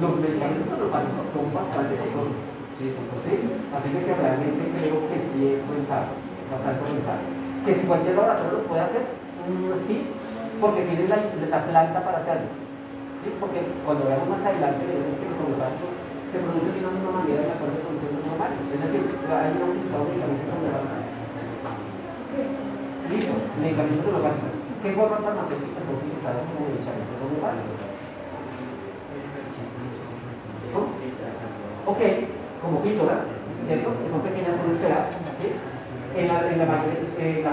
solo para hacer los homeopáticos son bastante costosos. ¿sí? Así que realmente creo que sí es rentable, bastante rentable. Que si cualquier laboratorio los puede hacer, mm, sí, porque tienen la, la, planta para hacerlo. ¿sí? Porque cuando veamos más adelante veremos que los homeopáticos se producen de una misma manera de acuerdo con los normales. Es decir, hay una utilizado medicamentos homeopáticos. Listo, medicamentos homeopáticos. ¿Qué formas farmacéuticas son utilizadas como medicamentos homeopáticos? Ok, como píldoras, ¿cierto? Que son pequeñas moléculas, ¿sí? En la,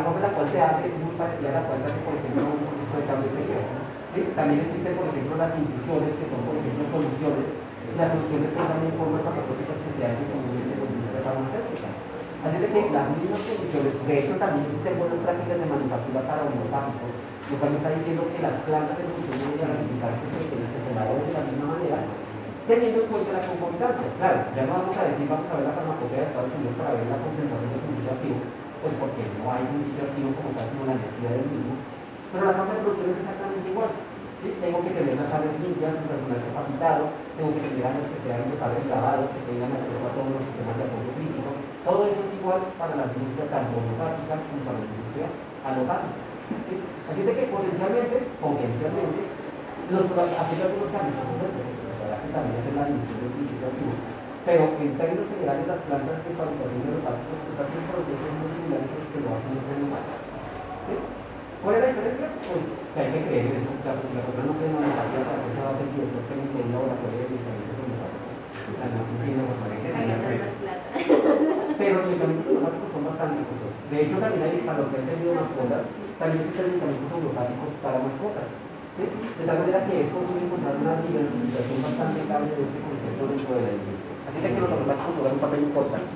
forma en la cual se hace es muy parecida a la cual se hace, por ejemplo, un proceso de cambio de ¿sí? También existen, por ejemplo, las infusiones, que son, por ejemplo, soluciones las soluciones son también formas farmacéuticas que se hacen comúnmente con industria farmacéutica. Así de que las mismas soluciones, de hecho también existen buenas prácticas de manufactura para homeopáticos, lo cual me está diciendo que las plantas de funcionan garantizar que se, que de la misma manera, teniendo en cuenta la concordancia. Claro, ya no vamos a decir, vamos a ver la farmacopea de Estados Unidos para ver la concentración de principio activo, pues porque no hay sitio activo como tal, sino la energía del mismo. Pero la capa de producción es exactamente igual. ¿sí? Tengo que tener las áreas limpias, un personal capacitado, tengo que tener áreas que sean locales lavados, que tengan acceso a todos los sistemas de apoyo crítico. Todo eso es igual para la industria tanto homeopática como para la industria alopática. ¿sí? Así de que potencialmente, potencialmente, los hacer algunos cambios, supuesto, que también es la principio activo. Pero en términos generales, las plantas de fabricación de alopáticos pues, hacen procesos muy similares a los que lo hacen los animales. ¿sí? ¿Cuál es la diferencia? Pues que hay que creer en eso. O sea, pues, si la persona no cree en la homeopatía, que se va a hacer director técnico de un laboratorio de medicamentos homeopáticos. Pero los medicamentos homeopáticos son bastante costosos. De hecho, también hay, para los que han tenido mascotas, también existen medicamentos homeopáticos para mascotas. ¿Sí? De tal manera que es posible encontrar una diversificación bastante estable de este concepto dentro de la industria. Así que los homeopáticos juegan un papel importante.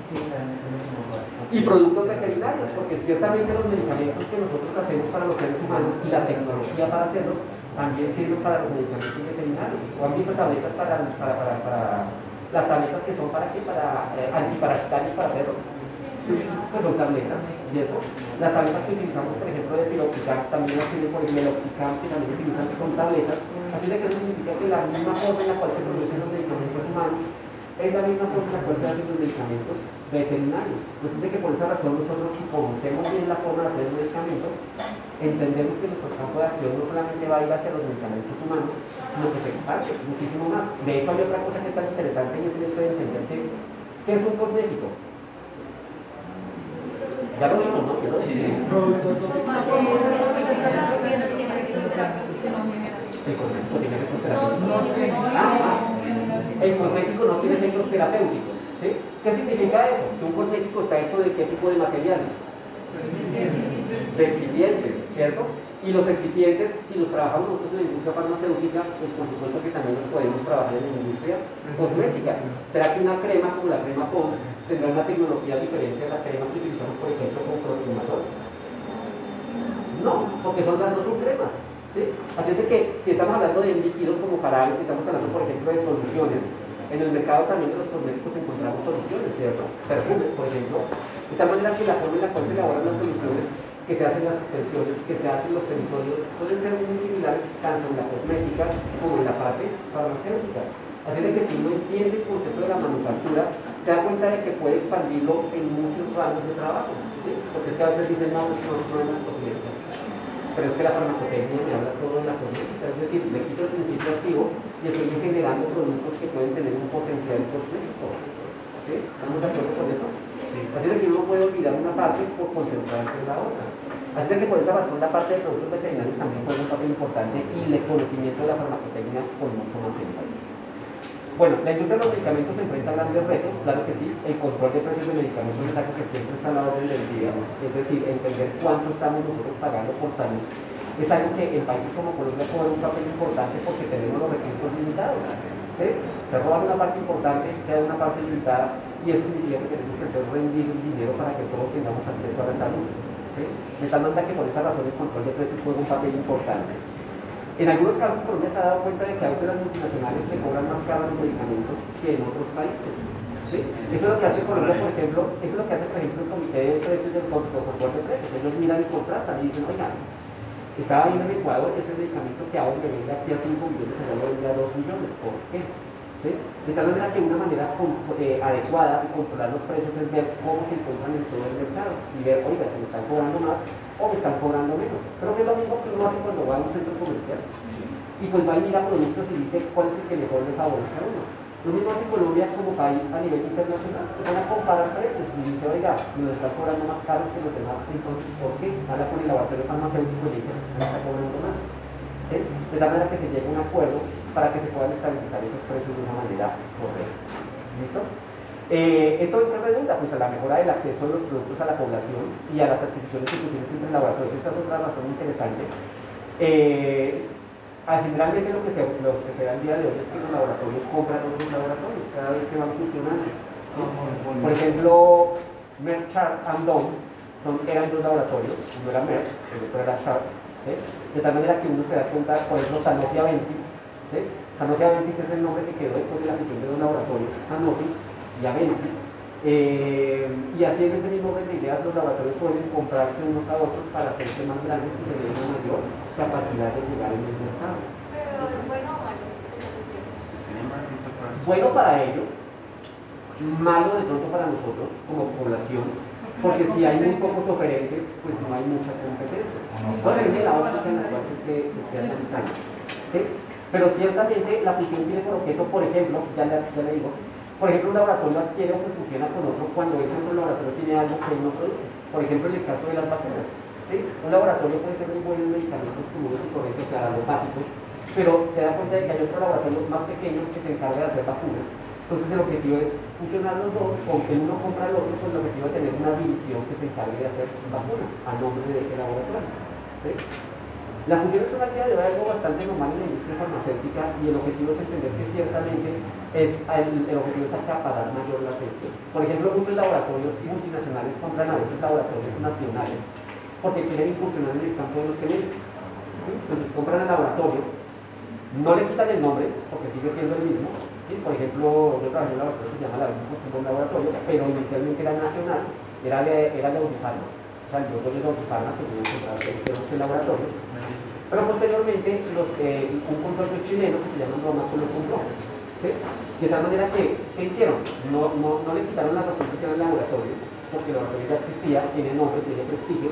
Y productos veterinarios, porque ciertamente los medicamentos que nosotros hacemos para los seres humanos y la tecnología para hacerlos también sirven para los medicamentos veterinarios. ¿O han visto tabletas para, para, para, para las tabletas que son para qué? Para eh, antiparasitarios para perros? Pues son tabletas, Las tabletas que utilizamos, por ejemplo, de piroxicam, también las tienen por el meloxicam, que también utilizan, son tabletas. Así de que eso significa que la misma forma en la cual se producen los medicamentos humanos es la misma forma en la cual se hacen los medicamentos veterinarios. Entonces, de que por esa razón nosotros si conocemos bien la forma de hacer el medicamento, entendemos que nuestro campo de acción no solamente va a ir hacia los medicamentos humanos, sino que se expande muchísimo más. De hecho, hay otra cosa que es tan interesante y es el hecho de entender que, ¿qué es un cosmético? Ya lo vimos, ¿no? Sí, sí. El cosmético tiene efectos terapéuticos. Ah, el cosmético no tiene efectos terapéuticos. ¿sí? ¿Qué significa eso? Que un cosmético está hecho de qué tipo de materiales? De excipientes, ¿cierto? Y los excipientes, si los trabajamos nosotros en la industria farmacéutica, pues por supuesto que también los podemos trabajar en la industria cosmética. ¿Será que una crema como la crema Pons tendrá una tecnología diferente a la crema que utilizamos, por ejemplo, con clotrimazol? No, porque son las dos cremas. ¿sí? Así es de que si estamos hablando de líquidos como jarabes, si estamos hablando, por ejemplo, de soluciones, en el mercado también de los cosméticos encontramos soluciones, ¿cierto? Perfumes, por ejemplo. De tal manera que la forma en la cual se elaboran las soluciones, que se hacen las suspensiones, que se hacen los sensorios, suelen ser muy similares tanto en la cosmética como en la parte farmacéutica. Así de que si uno entiende el concepto de la manufactura, se da cuenta de que puede expandirlo en muchos ramos de trabajo. ¿sí? Porque es que a veces dicen, no, no, no hay más cosmética. Pero es que la farmacotecnia me habla todo de la cosmética, es decir, le quito el principio activo y estoy generando productos que pueden tener un potencial cosmético. ¿Sí? ¿Estamos de acuerdo con eso? Así de que uno puede olvidar una parte por concentrarse en la otra. Así de que por esa razón la parte de productos veterinarios también juega un papel importante y el conocimiento de la farmacotecnia con mucho más énfasis. Bueno, la industria de los medicamentos enfrenta grandes retos, claro que sí, el control de precios de medicamentos es algo que siempre está a la orden del día, es decir, entender cuánto estamos nosotros pagando por salud, es algo que en países como Colombia juega un papel importante porque tenemos los recursos limitados, ¿sí? Se una parte importante, queda una parte limitada y eso significa que tenemos que hacer rendir el dinero para que todos tengamos acceso a la salud. De tal manera que por esa razón el control de precios juega un papel importante. En algunos casos Colombia se ha dado cuenta de que a veces las multinacionales le cobran más caros los medicamentos que en otros países. ¿sí? Eso es lo que hace Colombia, por ejemplo, eso es lo que hace, por ejemplo, el Comité de Precios del Control de Precios. Ellos miran y contrastan y dicen, oiga, estaba viendo en Ecuador ese medicamento que ahora me vende aquí a 5 millones, se lo vende a 2 millones. ¿Por qué? ¿Sí? De tal manera que una manera eh, adecuada de controlar los precios es ver cómo se encuentran en todo el mercado y ver, oiga, si me están cobrando más o me están cobrando menos. Pero que es lo mismo que uno hace cuando va a un centro comercial. Y pues va y mira productos y dice cuál es el que mejor le favorece a uno. Lo mismo hace Colombia como país a nivel internacional. Se van a comparar precios y dice, oiga, me lo están cobrando más caro que los demás, entonces, ¿por qué? Habla con el laboratorio farmacéutico y dice, me está cobrando más. ¿Sí? De tal manera que se llegue a un acuerdo para que se puedan estabilizar esos precios de una manera correcta. ¿Listo? Eh, ¿Esto en qué redunda? Pues a la mejora del acceso de los productos a la población y a las adquisiciones y fusiones entre laboratorios. Esta es otra razón interesante. Eh, ah, generalmente lo que, se, lo que se da el día de hoy es que los laboratorios compran otros laboratorios, cada vez se van fusionando. ¿sí? Por ejemplo, Merck, Sharp and Dohme son, eran dos laboratorios, uno era Merck, el otro era Sharp, ¿sí? de tal manera que uno se da cuenta, por ejemplo, Sanofi Aventis, ¿sí? Sanofi Aventis es el nombre que quedó después de la fusión de dos laboratorios, Sanofi y Eh, y así en ese mismo orden de ideas los laboratorios pueden comprarse unos a otros para hacerse más grandes y tener una mayor capacidad de llegar en el mercado. Pero es bueno o malo. Bueno para ellos, malo de pronto para nosotros como población, porque si hay muy pocos oferentes, pues no hay mucha competencia. Bueno, es la óptica en la cual se esté, se esté analizando. ¿sí? Pero ciertamente la fusión tiene por objeto, por ejemplo, ya le, ya le digo, por ejemplo, un laboratorio adquiere o se fusiona con otro cuando ese otro laboratorio tiene algo que él no produce. Por ejemplo, en el caso de las vacunas. Un laboratorio puede ser muy bueno en medicamentos comunes y eso, o sea, alopáticos, pero se da cuenta de que hay otro laboratorio más pequeño que se encarga de hacer vacunas. Entonces el objetivo es fusionar los dos, con que uno compra el otro, pues el objetivo es tener una división que se encargue de hacer vacunas a nombre de ese laboratorio. La fusión es una actividad de algo bastante normal en la industria farmacéutica y el objetivo es entender que ciertamente es el, el objetivo es acaparar mayor la atención. Por ejemplo, muchos laboratorios multinacionales compran a veces laboratorios nacionales porque quieren incursionar en el campo de los genéricos. Entonces compran el laboratorio, no le quitan el nombre porque sigue siendo el mismo. Por ejemplo, yo trabajé en laboratorio se llama la Misma un laboratorio, pero inicialmente era nacional, era de, era de Autifarma. Sea, Autifarma que este pero posteriormente los, eh, un consorcio chileno que se llama Roma lo compró. ¿sí? De tal manera que, ¿qué hicieron? No, no, no le quitaron la razón que tiene el laboratorio, porque el laboratorio ya existía, tiene nombre, tiene prestigio,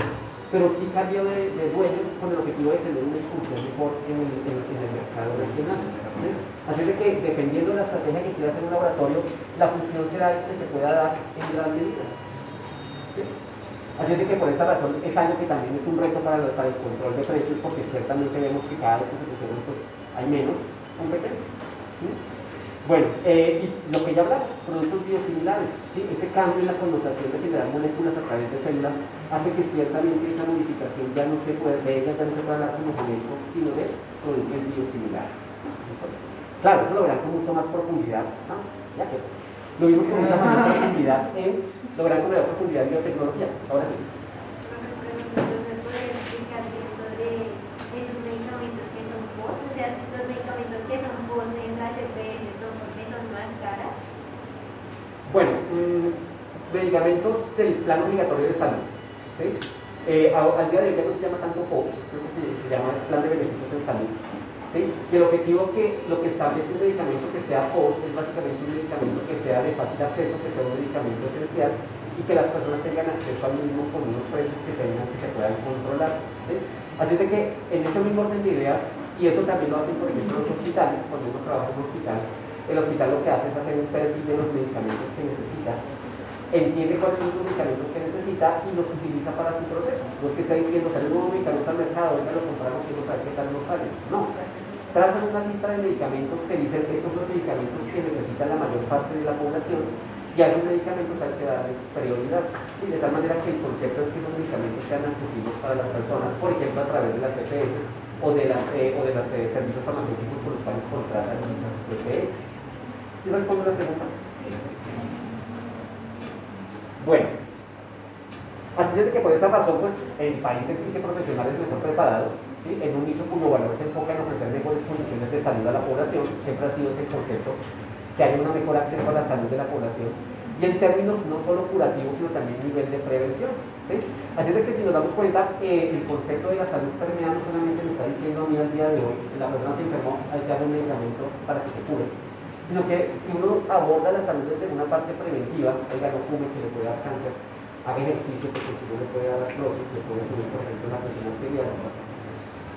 pero sí cambió de, de dueños con el objetivo de tener una discusión mejor en el, en, el mercado nacional. ¿sí? Así que dependiendo de la estrategia que quiera hacer un laboratorio, la función será que se pueda dar en gran medida. Así es que por esta razón es algo que también es un reto para, el control de precios porque ciertamente vemos que cada vez que se fusionan pues hay menos competencia. Bueno, eh, y lo que ya hablamos, productos biosimilares, ¿sí? ese cambio en la connotación de generar moléculas a través de células hace que ciertamente esa modificación ya no se puede, de ella ya no se puede hablar como genérico, sino de productos biosimilares. Claro, eso lo verán con mucho más profundidad, ya que lo vimos con mucha mayor profundidad en lograr con mayor profundidad en biotecnología. Ahora sí. Bueno, mmm, medicamentos del plan obligatorio de salud. Eh, al día de hoy ya no se llama tanto POS, creo que se, llama Plan de Beneficios de Salud. ¿Sí? El objetivo que lo que establece un medicamento que sea POS es básicamente un medicamento que sea de fácil acceso, que sea un medicamento esencial y que las personas tengan acceso al mismo con unos precios que tengan que se puedan controlar. ¿sí? Así de que en ese mismo orden de ideas, y eso también lo hacen por ejemplo los hospitales, cuando uno trabaja en un hospital, el hospital lo que hace es hacer un perfil de los medicamentos que necesita, entiende cuáles son los medicamentos que necesita y los utiliza para su proceso. No es que está diciendo, sale un nuevo medicamento al mercado, ahorita lo compramos y no sabe qué tal nos sale. No. Trazan una lista de medicamentos que dicen estos son los medicamentos que necesita la mayor parte de la población y a esos medicamentos hay que darles prioridad. ¿sí? De tal manera que el concepto es que esos medicamentos sean accesibles para las personas, por ejemplo, a través de las EPS o de, las, eh, o de los eh, servicios farmacéuticos por los cuales contratan muchas EPS. ¿Sí respondo la pregunta? Bueno, así es de que por esa razón, pues el país exige profesionales mejor preparados, en un nicho cuyo valor se enfoca en ofrecer mejores condiciones de salud a la población, siempre ha sido ese concepto, que haya un mejor acceso a la salud de la población, y en términos no solo curativos, sino también nivel de prevención. ¿sí? Así es de que si nos damos cuenta, eh, el concepto de la salud permeada no solamente me está diciendo a mí al día de hoy, que la persona se enfermó, hay que dar un medicamento para que se cure, sino que si uno aborda la salud desde una parte preventiva, oiga, no fume que le puede dar cáncer, haga ejercicio porque si no le puede dar artrosis, le puede subir, por ejemplo, la presión arterial.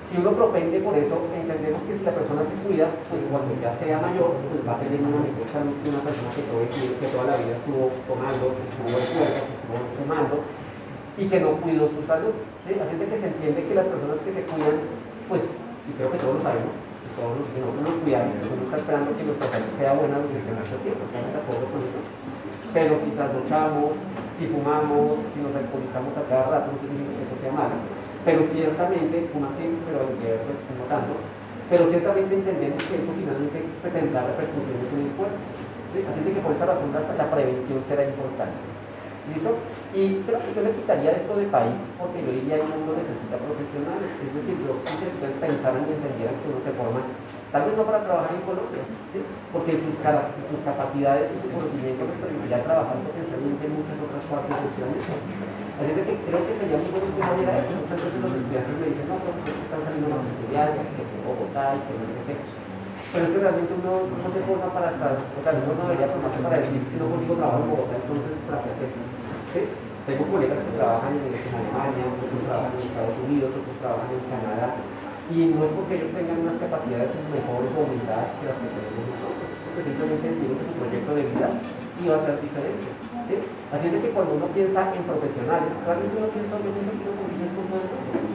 Si uno propende por eso, entendemos que si la persona se cuida, pues cuando ya sea mayor, pues va a tener una mejor salud que una persona que, todo, que toda la vida estuvo tomando, que estuvo en cuerda, que estuvo fumando y que no cuidó su salud. ¿sí? Así es de que se entiende que las personas que se cuidan, pues, y creo que todos lo sabemos, todos los que nosotros nos cuidamos, uno está esperando que nuestra salud sea buena durante mucho tiempo, ¿estamos de acuerdo con eso? Pero si trasnochamos, si fumamos, si nos alcoholizamos a cada rato, no que eso sea malo. Pero ciertamente, fuma sí, pero pues no tanto, pero ciertamente entendemos que eso finalmente tendrá repercusiones en el cuerpo. ¿sí? Así que por esa razón la, prevención será importante. ¿Listo? Y creo que yo le quitaría esto de país porque yo diría que el mundo necesita profesionales. Es decir, que ustedes pensaran y entendieran que uno se forma tal vez no para trabajar en Colombia, porque sus, sus capacidades y su conocimiento les permitiría trabajar potencialmente en muchas otras partes sociales. Así de que creo que sería muy bueno empezar a mirar esto. Muchas veces los estudiantes me dicen, no, porque están saliendo más estudiantes, que en Bogotá y que no sé qué. Pero es que realmente uno no se forma para estar, o sea, uno no debería formarse para decir, si no consigo trabajo en Bogotá, entonces fracasé. ¿Sí? Tengo colegas que trabajan en, Alemania, otros trabajan en Estados Unidos, otros trabajan en Canadá, y no es porque ellos tengan unas capacidades mejores o aumentadas que las que tenemos nosotros, porque simplemente decidieron que su proyecto de vida iba a ser diferente. ¿Sí? Así es de que cuando uno piensa en profesionales, realmente uno piensa, pienso que uno combina con todo el mundo.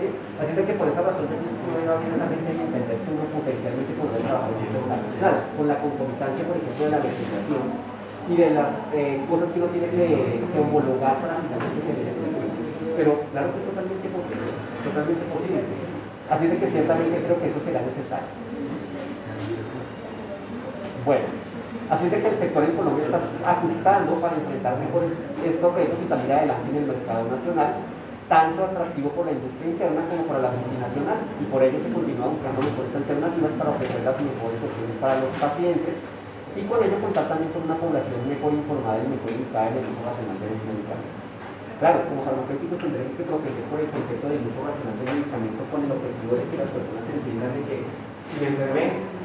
¿sí? Así es de que por esa razón yo pienso que uno debe esa mente y entender que uno potencialmente podría trabajar con la concomitancia, por ejemplo, de la legislación y de las eh, cosas que uno tiene que, homologar para finalmente tener ese. Pero claro que es totalmente posible, totalmente posible. Así de que ciertamente creo que eso será necesario. Bueno, así de que el sector en Colombia está ajustando para enfrentar mejores estos retos y salir adelante en el mercado nacional, tanto atractivo por la industria interna como para la multinacional, y por ello se continúa buscando mejores alternativas para ofrecer las mejores opciones para los pacientes y con ello contar también con una población mejor informada y mejor educada en el uso racional de los medicamentos. Claro, como farmacéuticos tendremos que proteger por el concepto del uso racional del medicamento con el objetivo de que las personas entiendan de que si me enfermé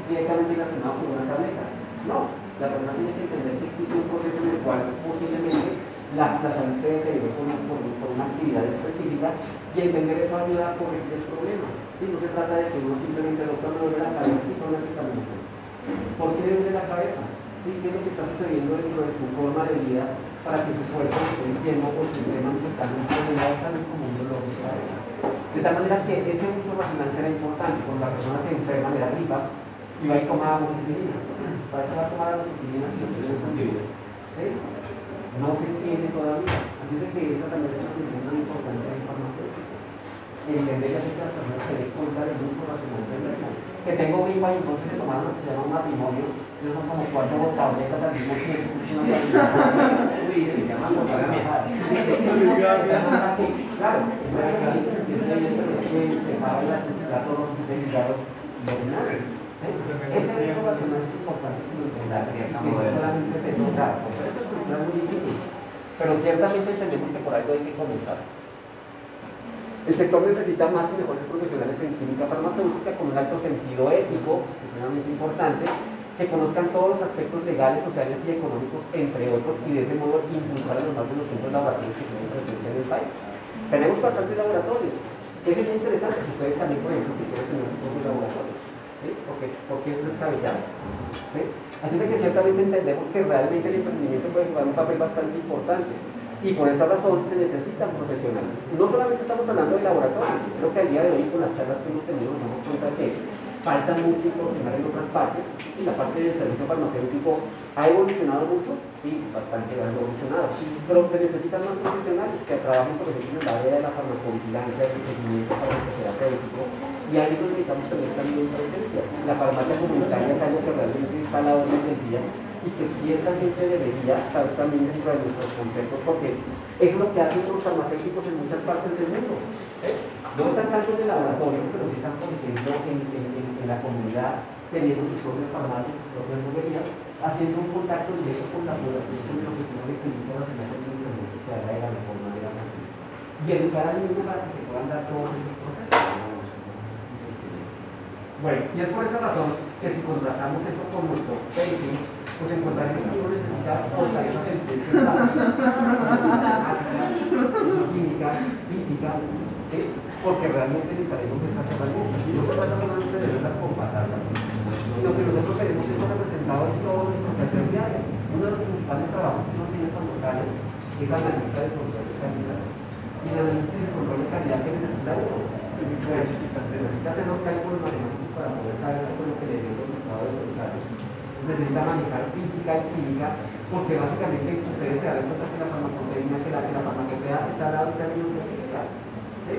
directamente relacionado con una tableta. No, la persona tiene que entender que existe un proceso en el cual posiblemente la, la salud se deterioró por, por, por una actividad específica y entender eso ayuda a corregir el problema. ¿sí? No se trata de que uno simplemente doctor me duele la cabeza y toma medicamento. ¿Por qué le duele la cabeza? ¿Sí? ¿Qué es lo que está sucediendo dentro de su forma de vida para que su cuerpo esté diciendo o su sistema manifestando un problema de salud como un dolor de cabeza? De tal manera que ese uso racional será importante. Cuando la persona se enferma de la gripa y va y toma amoxicilina. ¿Para va a tomar antivirus? ¿Sí? No se entiende todavía. Así es de que esa también es una función muy importante de la farmacéutica. Entender que las personas se den cuenta del uso racional del mismo. Que tengo gripa y entonces se tomaron lo que se llama un matrimonio. Yo son como cuatro tabletas al mismo tiempo. Uy, se llama Claro, ese uso racional es importante que lo entendamos, que no solamente se nota, por eso es muy difícil, pero ciertamente entendemos que por algo hay que comenzar. El sector necesita más y mejores profesionales en química farmacéutica con un alto sentido ético, extremadamente importante, que conozcan todos los aspectos legales, sociales y económicos, entre otros, y de ese modo impulsar a los más de 200 laboratorios que tienen presencia en el país. Tenemos bastantes laboratorios. Es bien interesante si ustedes también, por ejemplo, quisieran tener sus propios laboratorios. ¿Sí? Porque, porque es descabellado. ¿sí? Así de que ciertamente entendemos que realmente el emprendimiento puede jugar un papel bastante importante. Y por esa razón se necesitan profesionales. No solamente estamos hablando de laboratorios, creo que al día de hoy con las charlas que hemos tenido nos damos cuenta que falta mucho profesional en otras partes y la parte del servicio farmacéutico ha evolucionado mucho, sí, bastante ha evolucionado, pero se necesitan más profesionales que trabajen, por ejemplo, en el área de la farmacovigilancia, del seguimiento farmacoterapéutico y ahí nos necesitamos tener también presencia. La farmacia comunitaria es algo que realmente está a la orden del día y que ciertamente debería estar también dentro de nuestros conceptos porque es lo que hacen los farmacéuticos en muchas partes del mundo. ¿eh? No están tanto en el laboratorio, pero sí están, por ejemplo, en, en- en- en la comunidad, teniendo sus propias farmacias, sus propias droguerías, haciendo un contacto directo con la población objetivo de que el uso racional del medicamento se haga de la mejor manera posible. Y educar al niño para que se puedan dar todos esos procesos. Bueno, y es por esa razón que si contrastamos eso con nuestro painting, pues encontraremos que uno necesita fortalezas en ciencias química, física, ¿sí? porque realmente necesitaremos estas herramientas. Y no se trata solamente de verlas por pasarlas, sino que nosotros tenemos eso representado en todo nuestro quehacer diario. Uno de los principales trabajos que uno tiene cuando sale es analista de control de calidad. Y el analista de control de calidad que necesita uno, pues, necesita hacer los cálculos matemáticos para poder saber qué lo que le dio el resultado de los ensayos. Necesita manejar física y química, porque básicamente ustedes se dan cuenta que la farmacotecnia, que la, que la farmacopea es al lado de de física. ¿sí?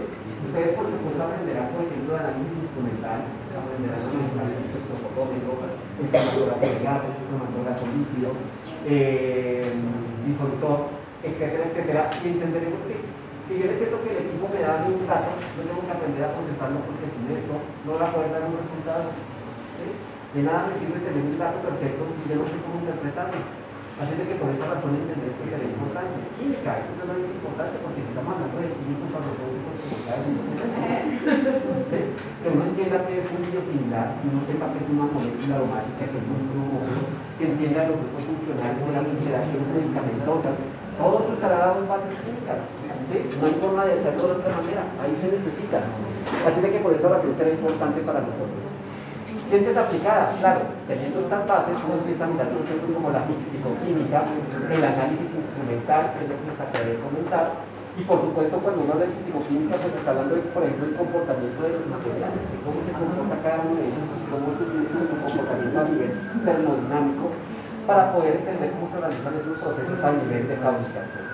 Ustedes por supuesto aprenderán, por ejemplo, de análisis instrumental, aprenderán de análisis espectrofotómetro, el cromatógrafo de gases, el cromatógrafo líquido, eh, disoltor, etcétera, etcétera, y entenderemos que si bien es cierto que el equipo me da un dato, yo tengo que aprender a procesarlo porque sin esto no va a poder dar un resultado. ¿sí? De nada me sirve tener un dato perfecto si yo no sé cómo interpretarlo. Así de que por esa razón entender esto será importante. Química, esto es realmente importante porque si estamos hablando de químicos farmacéuticos, ya es ¿sí? Que uno entienda que es un biosimilar y no sepa que es una molécula aromática, que es un grupo, que entienda los grupos funcionales de las interacciones medicamentosas, todo eso estará dado en bases químicas. No hay forma de hacerlo de otra manera, ahí se necesita. Así de que por esa razón será importante para nosotros. Ciencias aplicadas, claro, teniendo estas bases, uno empieza a mirar conceptos como la fisicoquímica, el análisis instrumental, que es lo que les acabé de comentar, y por supuesto cuando uno habla de fisicoquímica, pues está hablando, por ejemplo, del comportamiento de los materiales, cómo se comporta cada uno de ellos, cómo se siente su comportamiento a nivel termodinámico, para poder entender cómo se realizan esos procesos a nivel de fabricación.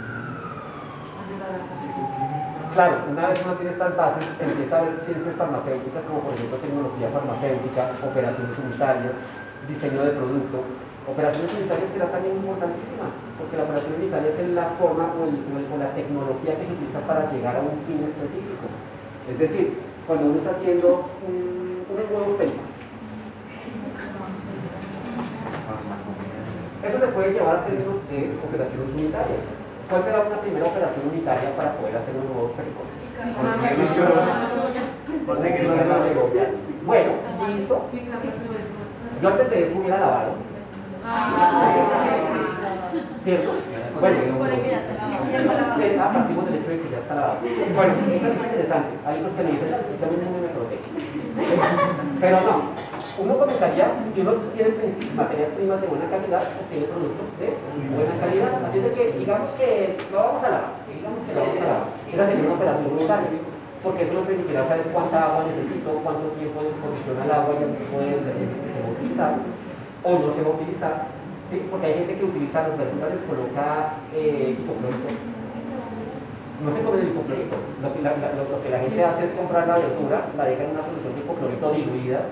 Claro, una vez uno tiene estas bases, empieza a ver ciencias farmacéuticas como por ejemplo tecnología farmacéutica, operaciones unitarias, diseño de producto. Operaciones unitarias será también importantísima, porque la operación unitaria es la forma o, la tecnología que se utiliza para llegar a un fin específico. Es decir, cuando uno está haciendo un, unos huevos eso se puede llevar a términos de operaciones unitarias. ¿Cuál será una primera operación unitaria para poder hacer unos huevos pericos? Bueno, listo. Yo antes de eso hubiera lavado. ¿Cierto? Bueno, a partimos del hecho de que ya está lavado. Bueno, eso es interesante. Hay otros que me dicen, el sistema inmune me protege. Pero no, uno comenzaría, si uno tiene materias primas de buena calidad, obtiene productos de buena calidad. Así de que, digamos que lo vamos a lavar, digamos que lo vamos a lavar. Esa sería una operación unitaria, porque eso nos permitirá saber cuánta agua necesito, cuánto tiempo de exposición al agua y al tipo de que se va a utilizar o no se va a utilizar. ¿sí? Porque hay gente que utiliza los verduras, les coloca eh, hipoclorito. No se come el hipoclorito. Lo que la, lo, lo que la gente hace es comprar la verdura, la deja en una solución de hipoclorito diluida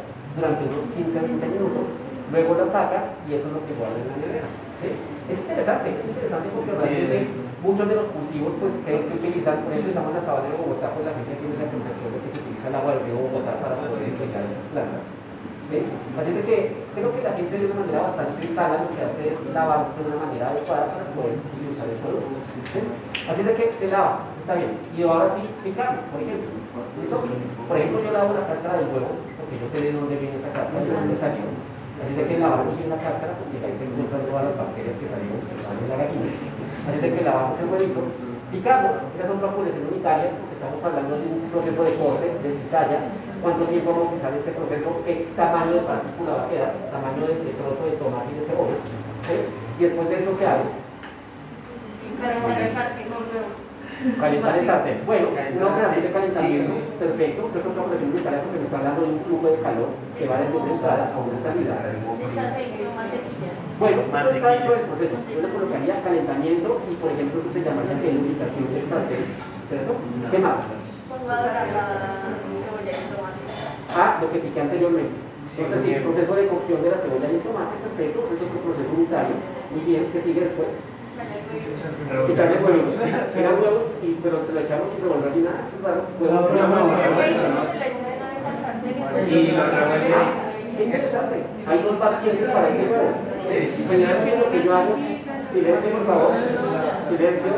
durante unos 15-20 minutos, luego la saca y eso es lo que guarda en la nevera. ¿sí? Es interesante, es interesante porque realmente muchos de los cultivos pues, que, que, utilizan, por ejemplo, estamos en la sabana de Bogotá, pues la gente tiene la concepción de que se utiliza el agua del río Bogotá para poder emplear esas plantas. ¿sí? Así de que creo que la gente de una manera bastante sana lo que hace es lavar de una manera adecuada para poder utilizar el producto. ¿sí? Así de que se lava, está bien. Y ahora sí, picamos, por ejemplo. ¿Listo? Por ejemplo, yo lavo la cáscara del huevo porque yo sé de dónde viene esa cáscara, de dónde salió. Así de que lavamos en la cáscara porque ahí se encuentran todas las bacterias que salieron de la gallina. Así de que lavamos el huevito, picamos, esa es otra población unitaria porque estamos hablando de un proceso de corte, de cizalla, cuánto tiempo vamos a utilizar ese proceso, qué tamaño de partícula va a quedar, tamaño de, de trozo de tomate y de cebolla. ¿sí? Y después de eso, ¿qué hago? Calentar el sartén. Bueno, una operación de calentamiento, perfecto. Esto es otra operación unitaria porque me está hablando de un flujo de calor que va desde una entrada a una salida. Bueno, esto está dentro del proceso. Yo le colocaría calentamiento y, por ejemplo, eso se llamaría que lubricación del sartén. ¿Cierto? ¿Qué más? Ah, lo que piqué anteriormente. Entonces, sí, el proceso de cocción de la cebolla y el tomate, perfecto, es otro proceso unitario. Muy bien, ¿qué sigue después? Echarle huevos. Eran huevos, y, pero se lo echamos sin revolver ni nada. Es raro. Huevos. Y lo revuelve. Interesante. Hay dos vertientes para ese huevo. Generalmente lo que yo hago, silencio por favor, silencio.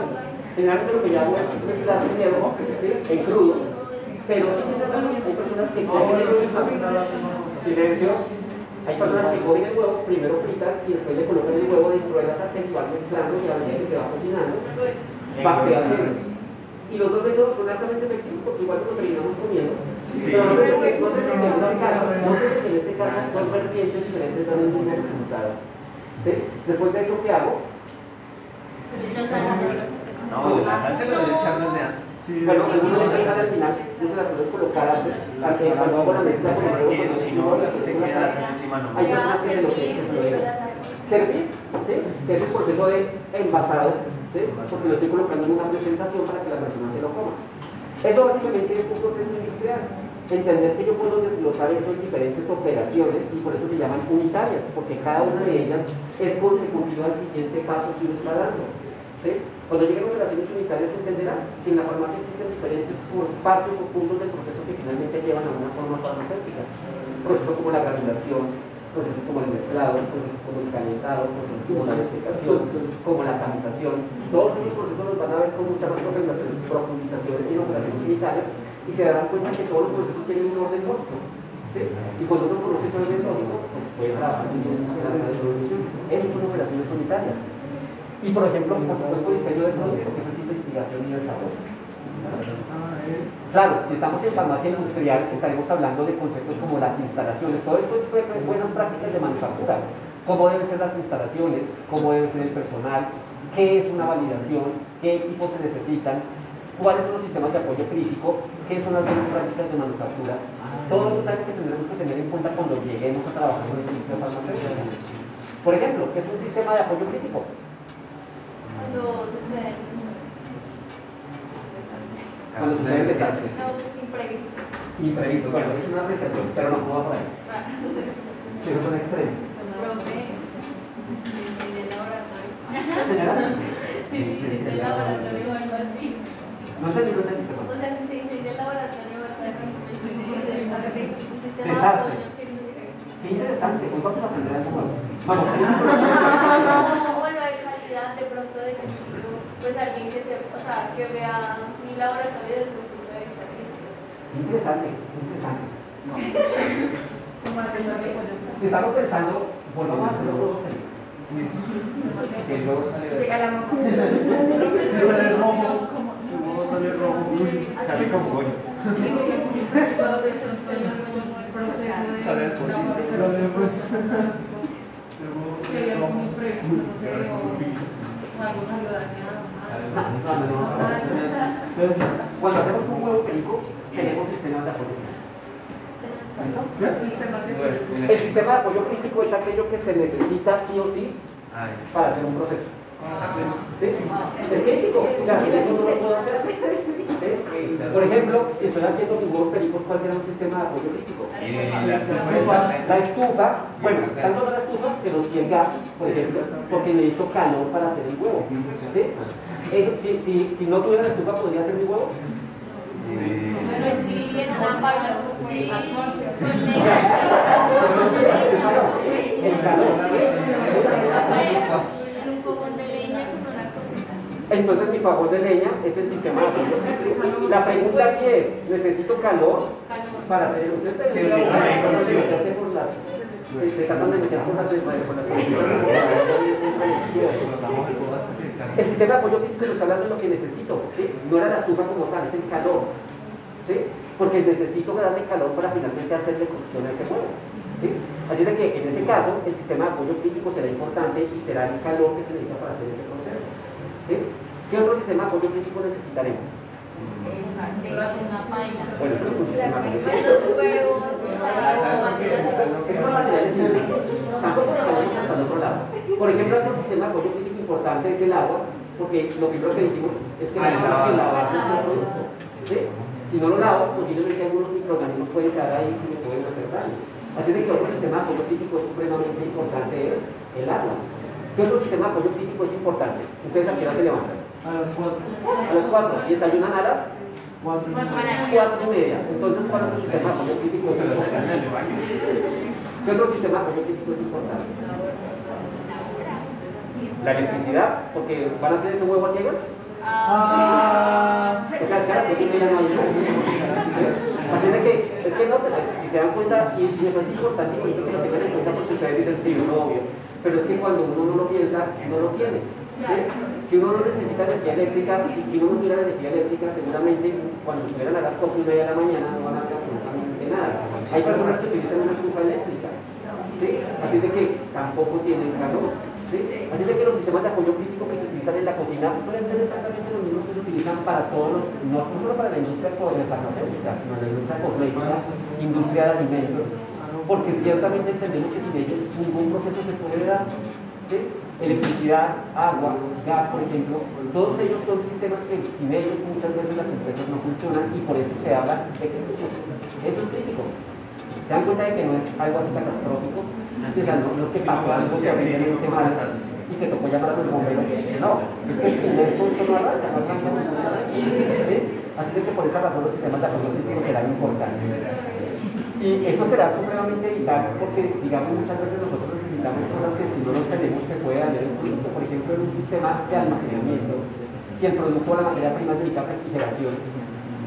Generalmente lo que yo hago es el huevo en crudo, pero sí tiene razón, hay personas que el huevo, silencio. Hay personas que cogen el huevo, primero fritan y después le colocan el huevo dentro de la sartén y van mezclando y a medida que se va cocinando, va se haciendo. Y los dos métodos son altamente efectivos porque igual nos terminamos comiendo. Pero no sé que no sé si en este caso, no sé si en este caso son vertientes diferentes dando el mismo resultado. ¿Sí? Después de eso, ¿qué hago? No, la salsa lo debe echar desde antes. Bueno, algunos le echan sal al final, yo se la suelo colocar antes, antes cuando hago la mezcla con el huevo, si no, se queda la sal encima, no. Hay personas que se lo que se lo dejan. Servir, ¿sí? Que es el proceso de envasado, ¿sí? Porque lo estoy colocando en una presentación para que la persona se lo coma. Eso básicamente es un proceso industrial. Entender que yo puedo desglosar eso en diferentes operaciones y por eso se llaman unitarias, porque cada una de ellas es consecutiva al siguiente paso que uno está dando. Cuando lleguen operaciones unitarias se entenderá que en la farmacia existen diferentes partes o puntos del proceso que finalmente llevan a una forma farmacéutica. procesos como la granulación, procesos como el mezclado, procesos como el calentado, procesos como la desecación, como la tamización. Todos esos procesos los van a ver con mucha más profundización, en operaciones unitarias y se darán cuenta que todos los procesos tienen un orden lógico. Y cuando uno conoce ese orden lógico, pues puede trabajar en la resolución en operaciones unitarias. Y por ejemplo, por supuesto, diseño de productos, que es investigación y desarrollo. Claro, si estamos en farmacia industrial, estaremos hablando de conceptos como las instalaciones, todo esto es buenas prácticas de manufactura. Cómo deben ser las instalaciones, cómo debe ser el personal, qué es una validación, qué equipos se necesitan, cuáles son los sistemas de apoyo crítico, qué son las buenas prácticas de manufactura. Todo eso es que tendremos que tener en cuenta cuando lleguemos a trabajar en el sistema farmacéutico. Por ejemplo, ¿qué es un sistema de apoyo crítico? Cuando sucede Cuando suceden desastres. no, pues, imprevisto. Imprevisto. Bueno, es una apreciación, pero no puedo por ahí. Quiero son extremos. Profe, laboratorio. Sí, sí, del laboratorio o algo así. no entendí, no. O sea, del laboratorio o algo así, el desastre, un sé. Qué interesante, hoy vamos a aprender algo nuevo. Bueno, de pronto de crítico, pues alguien que se, o sea, que vea mi laboratorio desde un punto de vista crítico. interesante, interesante. Si estamos pensando, volvamos a hacerlo felices. Si luego sale de Llega la mamá. Si sale rojo, sale rojo, uy, sale con el Sale el. Sale el. Entonces, cuando hacemos un huevo perico, tenemos sistemas de apoyo crítico. El sistema de apoyo crítico es aquello que se necesita sí o sí para hacer un proceso. ¿Sí? Es crítico, o sea, sin eso no lo puedo hacer. ¿Sí? Por ejemplo, si estoy haciendo mis huevos pericos, ¿cuál será un sistema de apoyo crítico? eh, la estufa la estufa, bueno, tanto no la estufa, pero sí el gas, por ejemplo, porque necesito calor para hacer el huevo. ¿sí? Eso, si, si, si no tuviera la estufa, ¿podría hacer mi huevo? Sí. El calor. En un fogón de leña con una cosita. Entonces mi favor de leña es el sistema de apoyo crítico. La pregunta aquí es, ¿necesito calor para hacer el ustedes Sí, sí, sí, por las se tratan de meter por las por las El sistema de apoyo crítico nos está hablando de lo que necesito, ¿sí? No era la estufa como tal, es el calor, ¿sí? Porque necesito darle calor para finalmente hacerle cocción a ese huevo, ¿sí? Así de que en ese caso el sistema de apoyo crítico será importante y será el calor que se necesita para hacer ese proceso, ¿sí? ¿Qué otro sistema de apoyo crítico necesitaremos? Bueno, eso no es un sistema Es por materiales simples. Tampoco nos vayamos hasta el otro lado. Por ejemplo, otro sistema de apoyo crítico importante es el agua, porque lo primero que dijimos es que Ah, el tenemos que lavar nuestro producto. ¿sí? Si no lo lavo, posiblemente algunos microorganismos pueden quedar ahí y me pueden hacer daño. Así es que otro sistema de apoyo crítico supremamente importante es el agua. ¿Qué otro sistema de apoyo crítico es importante? Ustedes a qué hora se levantan? A las cuatro. A las 4 y desayunan a las Cuatro. Cuatro. 4 y media. Entonces, ¿cuál otro sistema crítico es importante? ¿Qué otro sistema crítico es importante? La electricidad, porque van a hacer ese huevo a ciegas. Ah. O sea, es que a las 4 y media no hay luz. ¿sí? Así de que, es que no, pues, si se dan cuenta, y, y me parece importante y que lo tengan en cuenta porque ustedes dicen, sí, no, obvio. Pero es que cuando uno no lo piensa, no lo tiene. ¿sí? Si uno no necesita energía eléctrica, si, uno no tuviera energía eléctrica, seguramente cuando estuvieran a las 4 y media de la mañana no van a ver absolutamente nada. Hay personas que utilizan una estufa eléctrica, ¿sí? así de que tampoco tienen calor. ¿sí? Así de que los sistemas de apoyo crítico que se utilizan en la cocina pueden ser exactamente los mismos que se utilizan para todos los, no solo para la industria farmacéutica, sino la industria cosmética, industria de alimentos, porque ciertamente entendemos que sin ellos ningún proceso se puede dar. Electricidad, agua, gas, por ejemplo, todos ellos son sistemas que sin ellos muchas veces las empresas no funcionan y por eso se habla de críticos. Eso es crítico. ¿Se dan cuenta de que no es algo así catastrófico? O sea, no, no es que pasó algo terriblemente mal y que tocó llamar a los bomberos. No, es que sin esto esto no arranca, no arranca. ¿sí? Así que por esa razón los sistemas de apoyo crítico serán importantes. Y esto será supremamente vital porque, digamos, muchas veces nosotros necesitamos que si no lo tenemos se puede dañar el producto. Por ejemplo, en un sistema de almacenamiento, si el producto o la materia prima necesita refrigeración,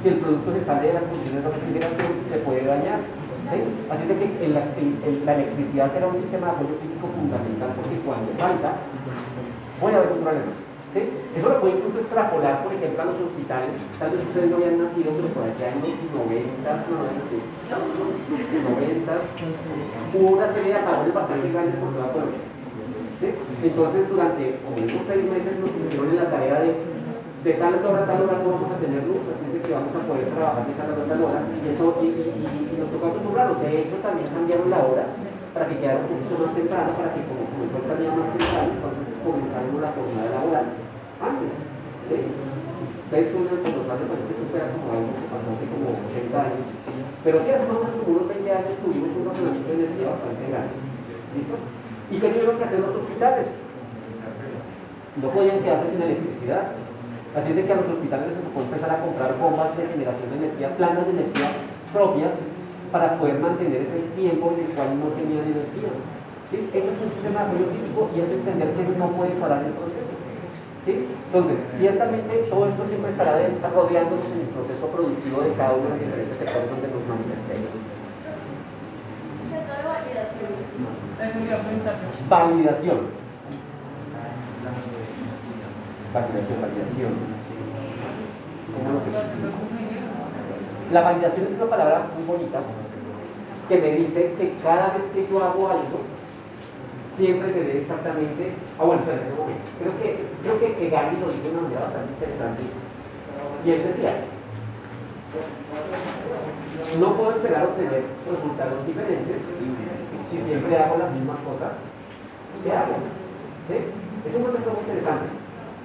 si el producto se sale de las condiciones de refrigeración, se puede dañar. ¿sí? Así de que la electricidad será un sistema de apoyo crítico fundamental porque cuando falta, puede haber un problema. Eso lo puede incluso extrapolar, por ejemplo, a los hospitales. Tal vez ustedes no habían nacido, pero por allá en los 90, no, no nacido, 90, hubo una serie de apagones bastante grandes por toda Colombia. ¿sí? Entonces, durante como unos seis meses nos pusieron en la tarea de de tal hora a tal hora no vamos a tener luz, así que vamos a poder trabajar de tal hora a tal hora, y eso, y, nos tocó acostumbrarnos. De hecho, también cambiaron la hora para que quedara un poquito más temprano, para que como comenzó a salir más temprano, entonces comenzaron la jornada laboral antes. ¿sí? Supera como algo que como 80 años. Pero sí, hace más o menos como unos 20 años tuvimos un razonamiento de energía bastante grande. ¿Listo? ¿Y qué tuvieron que hacer los hospitales? No podían quedarse sin electricidad. Así es de que a los hospitales les tocó empezar a comprar bombas de generación de energía, plantas de energía propias para poder mantener ese tiempo en el cual no tenían energía. ¿Sí? Ese es un sistema de apoyo físico y es entender que no puedes parar el proceso. Entonces, ciertamente todo esto siempre estará de- rodeándonos en el proceso productivo de cada uno de los diferentes sectores donde nos manifestemos. Validación. Validaciones. Validación, validación. ¿Cómo lo? La validación es una palabra muy bonita que me dice que cada vez que yo hago algo, siempre me dé exactamente. Ah, bueno, espera, un momento. Creo que, creo que, que Gandhi lo dijo de una manera bastante interesante. Y él decía: No puedo esperar obtener resultados diferentes si siempre hago las mismas cosas que hago. ¿Sí? Es un concepto muy interesante.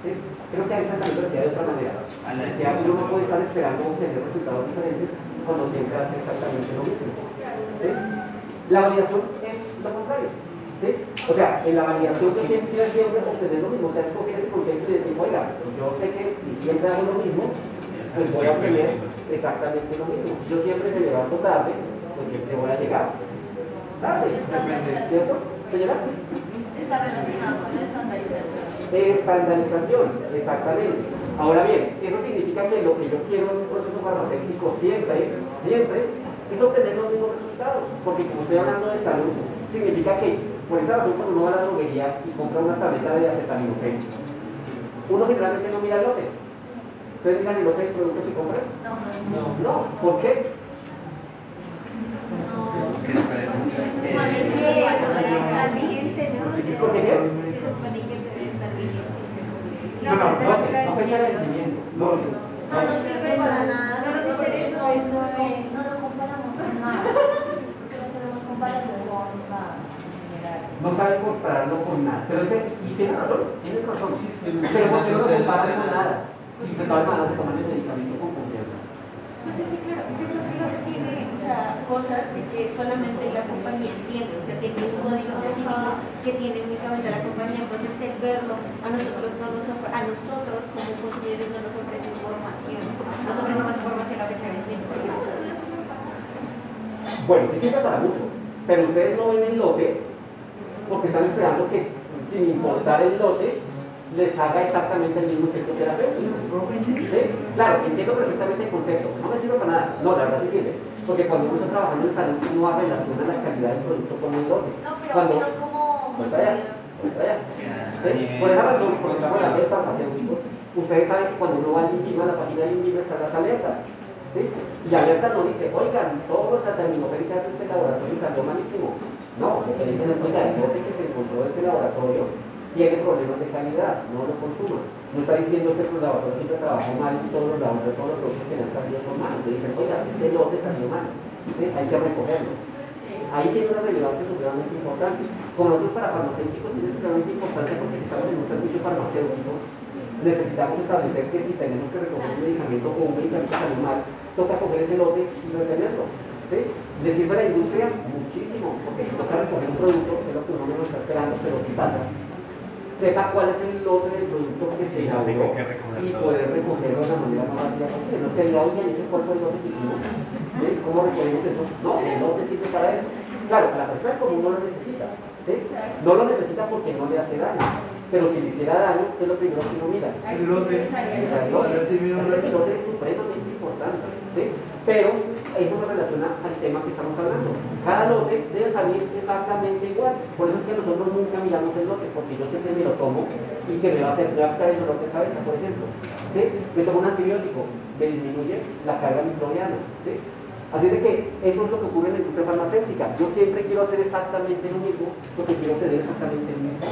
¿sí? Creo que Einstein lo decía de otra manera. Decía, uno no puede estar esperando obtener resultados diferentes cuando siempre hace exactamente lo mismo. ¿sí? La validación es. ¿Sí? O sea, en la validación yo siempre quiero siempre obtener lo mismo. O sea, escoger ese concepto y decir, oiga, yo sé que si siempre hago lo mismo, pues voy a obtener exactamente lo mismo. Si yo siempre me levanto tarde, pues siempre voy a llegar tarde. ¿Cierto? Señora? Está relacionado con la estandarización. Estandarización, exactamente. Ahora bien, eso significa que lo que yo quiero en un proceso farmacéutico siempre, siempre, es obtener los mismos resultados. Porque como estoy hablando de salud, significa que por esa razón cuando uno va a la droguería y compra una tableta de acetaminofén, uno generalmente no mira el lote. ¿Ustedes miran el lote del producto que compras? No, No. No. ¿Por qué? ¿Por qué? No, no, lote, no fecha de vencimiento. Lote. No nos sirve para nada. No nos interesa. No, no lo comparamos con nada. No sabemos compararlo con nada. No saben compararlo con nada. Pero ese, y tiene razón, tiene razón. Pero ¿por qué no lo comparan con nada? Y de todas maneras se toman el medicamento con confianza. Pues es que claro, yo creo que lo que tiene, o sea, cosas que solamente la compañía entiende, o sea, tiene un código específico que tiene únicamente la compañía, entonces el verlo a nosotros no nos ofre- a nosotros como consumidores no nos ofrece información, nos ofrece más información a pesar de porque Bueno, sí sirve para mucho. Pero ustedes no ven el lote porque están esperando que, sin importar el lote, les haga exactamente el mismo efecto terapéutico. ¿Sí? Claro, entiendo perfectamente el concepto. No me sirve para nada. No, la verdad sí sirve. Porque cuando uno está trabajando en salud, uno relaciona la calidad del producto con el lote. No, pero Cuando, no como Pues vaya, pues vaya. ¿Sí? Por esa razón, porque estamos hablando de farmacéuticos, ustedes saben que cuando uno va al INVIMA, la página del INVIMA están las alertas. ¿sí? Y la alerta no dice, oigan, todos los acetaminofén que hace este laboratorio salió malísimo. No, lo que dicen es, oiga, el lote que se encontró en este laboratorio tiene problemas de calidad, no lo consuma. No está diciendo este laboratorio siempre trabajó mal y todos los laboratorios, todos los productos que han salido son malos. Le dicen, oiga, este lote salió mal, hay que recogerlo. Ahí tiene una relevancia supremamente importante. Como nosotros para farmacéuticos tiene supremamente importancia porque si estamos en un servicio farmacéutico, necesitamos establecer que si tenemos que recoger un medicamento o un medicamento salió mal, toca coger ese lote y retenerlo. ¿Sí? Le sirve a la industria muchísimo, porque si toca recoger un producto, que es lo que uno no está esperando, pero sí pasa, sepa cuál es el lote del producto que se elaboró y poder recogerlo de la manera más rápida posible. No es que diga, oye, dice cuál fue el lote que hicimos, ¿sí? ¿cómo recogemos eso? No, el lote sirve para eso. Claro, la persona común no lo necesita, ¿sí? No lo necesita porque no le hace daño, pero si le hiciera daño, ¿qué es lo primero que uno mira? El lote. El lote. El lote es supremamente importante, ¿sí? Pero eso me relaciona al tema que estamos hablando. Cada lote debe salir exactamente igual. Por eso es que nosotros nunca miramos el lote, porque yo sé que me lo tomo y que me va a hacer quitar el dolor de cabeza, por ejemplo. ¿Sí? Me tomo un antibiótico, me disminuye la carga microbiana. ¿sí? Así de que eso es lo que ocurre en la industria farmacéutica. Yo siempre quiero hacer exactamente lo mismo porque quiero tener exactamente el mismo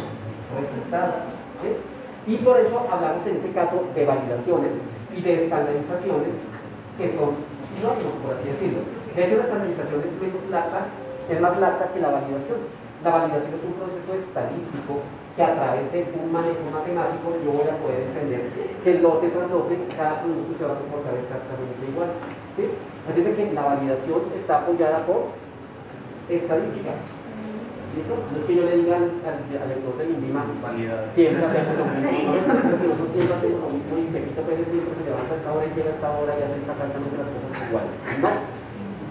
resultado. ¿sí? Y por eso hablamos en ese caso de validaciones y de estandarizaciones que son por así decirlo. De hecho, la estandarización es menos laxa, es más laxa que la validación. La validación es un proceso estadístico que a través de un manejo matemático yo voy a poder entender que el lote tras lote, cada producto se va a comportar exactamente igual. ¿sí? Así es que la validación está apoyada por estadística. ¿Listo? No es que yo le diga al, al, al autor del INVIMA, siempre hacemos lo mismo, ¿no? Porque nosotros siempre hacemos lo mismo y Pepito Pérez siempre se levanta a esta hora y llega a esta hora y hace exactamente las cosas iguales. No.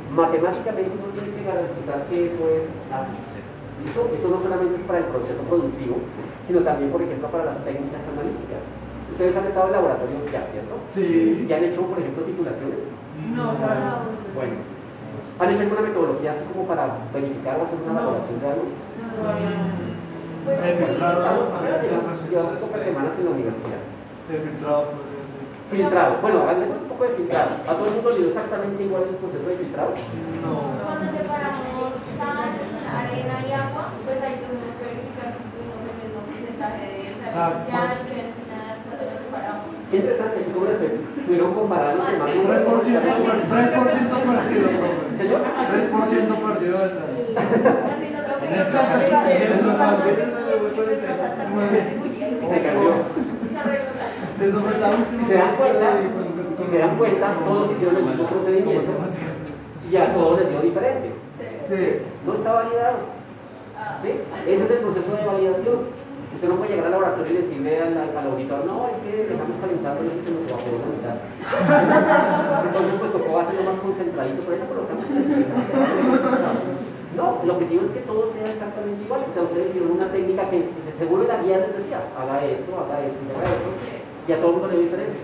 Matemáticamente uno tiene que garantizar que eso es así. ¿Listo? Eso no solamente es para el proceso productivo, sino también, por ejemplo, para las técnicas analíticas. Ustedes han estado en laboratorios ya, ¿cierto? Sí. ¿Y han hecho, por ejemplo, titulaciones? No, claro. Bueno. ¿Han hecho alguna metodología así como para verificar o hacer una valoración de algo? Pues filtrado, Estamos llevamos pocas semanas en la universidad. he filtrado, podría ser. Filtrado. Bueno, hablemos un poco de filtrado. ¿A todo el mundo le dio exactamente igual el proceso de filtrado? No. Cuando separamos sal, arena y agua, pues ahí tuvimos que verificar si tuvimos el mismo porcentaje de sal que al final cuando lo separamos. Qué interesante, ¿y cómo les fue? Pudieron comparar los demás 3%, 3% perdido, profe. Señor, 3% perdido de sal. Así nos lo En esta se cambió. Si se dan cuenta, si se dan cuenta, todos hicieron el mismo procedimiento y a todos les dio diferente. No está validado. ¿Sí? Ese es el proceso de validación. Usted no puede llegar al laboratorio y decirle al, al auditor, no, es que dejamos calentando y se nos evaporó la mitad. Entonces, pues tocó hacerlo más concentradito, por ejemplo, No, el objetivo es que todo sea exactamente igual. O sea, ustedes hicieron una técnica que seguro la guía les decía, haga esto, haga esto y haga esto, y a todo el mundo le dio diferencia.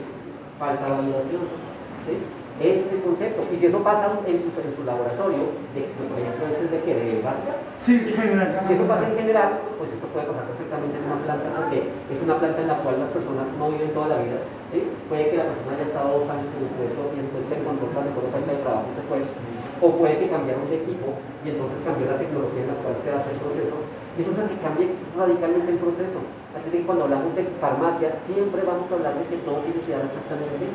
Falta validación. ¿sí? Ese es el concepto. Y si eso pasa en su, en su laboratorio, de, por ejemplo, ese es de que de básica, Sí, general. si eso pasa en general, pues esto puede pasar perfectamente en una planta porque es una planta en la cual las personas no viven toda la vida. ¿sí? Puede que la persona haya estado dos años en el puesto y después se encontró con la falta de trabajo se fue. O puede que cambiaron de equipo y entonces cambió la tecnología en la cual se hace el proceso. Y eso hace que cambie radicalmente el proceso. Así que cuando hablamos de farmacia, siempre vamos a hablar de que todo tiene que dar exactamente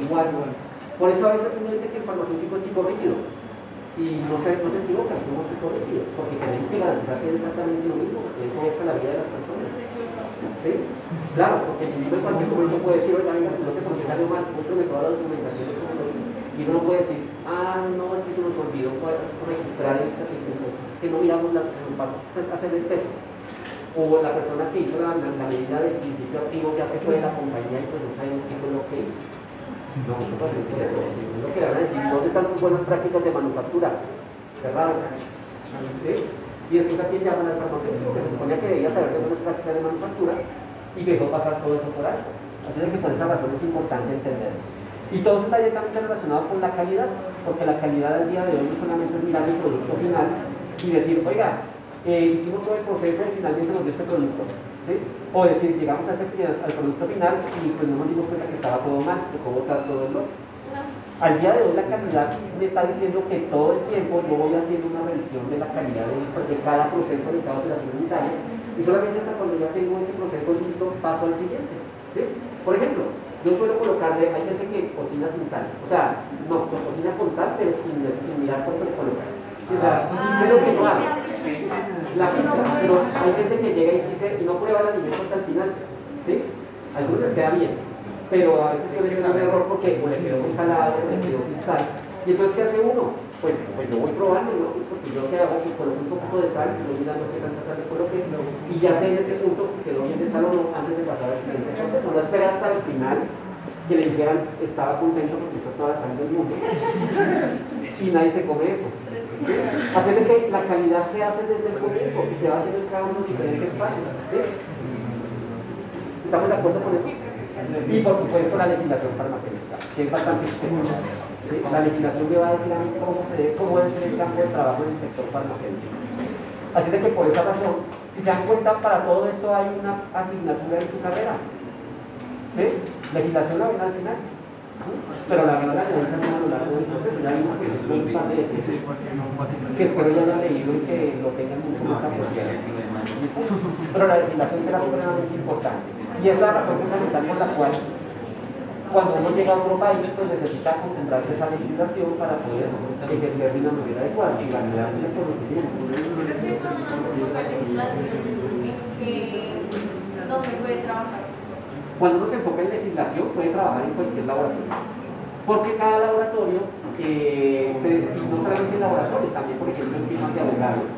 igual. Por eso a veces uno dice que el farmacéutico es psicorrígido. Y no se, no se equivocan, somos psicorrígidos, porque tenemos que garantizar que es exactamente lo mismo, eso es la vida de las personas. ¿Sí? Claro, porque el individuo en cualquier momento puede decir, oiga, venga, lo que porque salió mal, muéstrame toda la documentación de cómo lo. Y uno no puede decir, ah, no, es que se nos olvidó registrar el es que no miramos la se nos pasó pues, hacer el peso. O la persona que hizo la medida del principio activo que hace fue de la compañía y pues no sabemos qué fue lo que hizo. No, no por eso. Es lo que le van a decir, ¿dónde están sus buenas prácticas de manufactura? Cerrado. ¿Sí? Y después a quién llaman al farmacéutico, que se suponía que debía saberse buenas prácticas de manufactura y dejó pasar todo eso por alto. Así es que por esa razón es importante entender. Y todo eso está directamente relacionado con la calidad, porque la calidad al día de hoy no solamente es mirar el producto final y decir, oiga, eh, hicimos todo el proceso y finalmente nos dio este producto. ¿Sí? O decir, llegamos a ese, al producto final y pues no nos dimos cuenta que estaba todo mal, que cómo está todo el lote. Al día de hoy la calidad me está diciendo que todo el tiempo yo voy haciendo una revisión de la calidad de, de cada proceso, de cada operación unitaria, y solamente hasta cuando ya tengo ese proceso listo paso al siguiente. ¿sí? Por ejemplo, yo suelo colocarle, hay gente que cocina sin sal, o sea, no, pues cocina con sal, pero sin, sin mirar cuánto le coloca. O sea, es lo que no hago. La pizza, pero hay gente que llega y dice, y no prueba el alimento hasta el final, ¿sí? A algunos les queda bien, pero a veces suele ser un error porque le quedó muy salado, le quedó sin sal. Y entonces, ¿qué hace uno? Pues, pues yo voy probando, ¿no? Porque yo lo que hago es coloco un poquito de sal, y voy mirando qué tanta sal le coloqué, y ya sé en ese punto si quedó bien de salud o no antes de pasar al siguiente proceso. No esperar hasta el final que le dijeran estaba contento porque echó toda la sangre del mundo y nadie se come eso. Así de que la calidad se hace desde el comienzo y se va haciendo en cada uno de los diferentes pasos. ¿sí? ¿Estamos de acuerdo con eso? Y por supuesto la legislación farmacéutica, que es bastante extensa. La legislación me va a decir a mí cómo, se debe, cómo debe ser el campo de trabajo en el sector farmacéutico. Así de que por esa razón, si se dan cuenta, para todo esto hay una asignatura en su carrera. ¿Sí? Legislación la ven al final. Pero la verdad que ahorita no lo largo del proceso, ya vimos que es un par de que espero ya hayan leído y que lo tengan mucho más apropiado. Pero la legislación será supremamente importante. Y es la razón fundamental por la cual cuando uno llega a otro país, pues necesita acostumbrarse a esa legislación para poder ejercer de una manera adecuada. Y la verdad es que en que no. Cuando uno se enfoca en legislación, puede trabajar en cualquier laboratorio. Porque cada laboratorio, eh, y no solamente en laboratorios, también por ejemplo en firmas de abogados,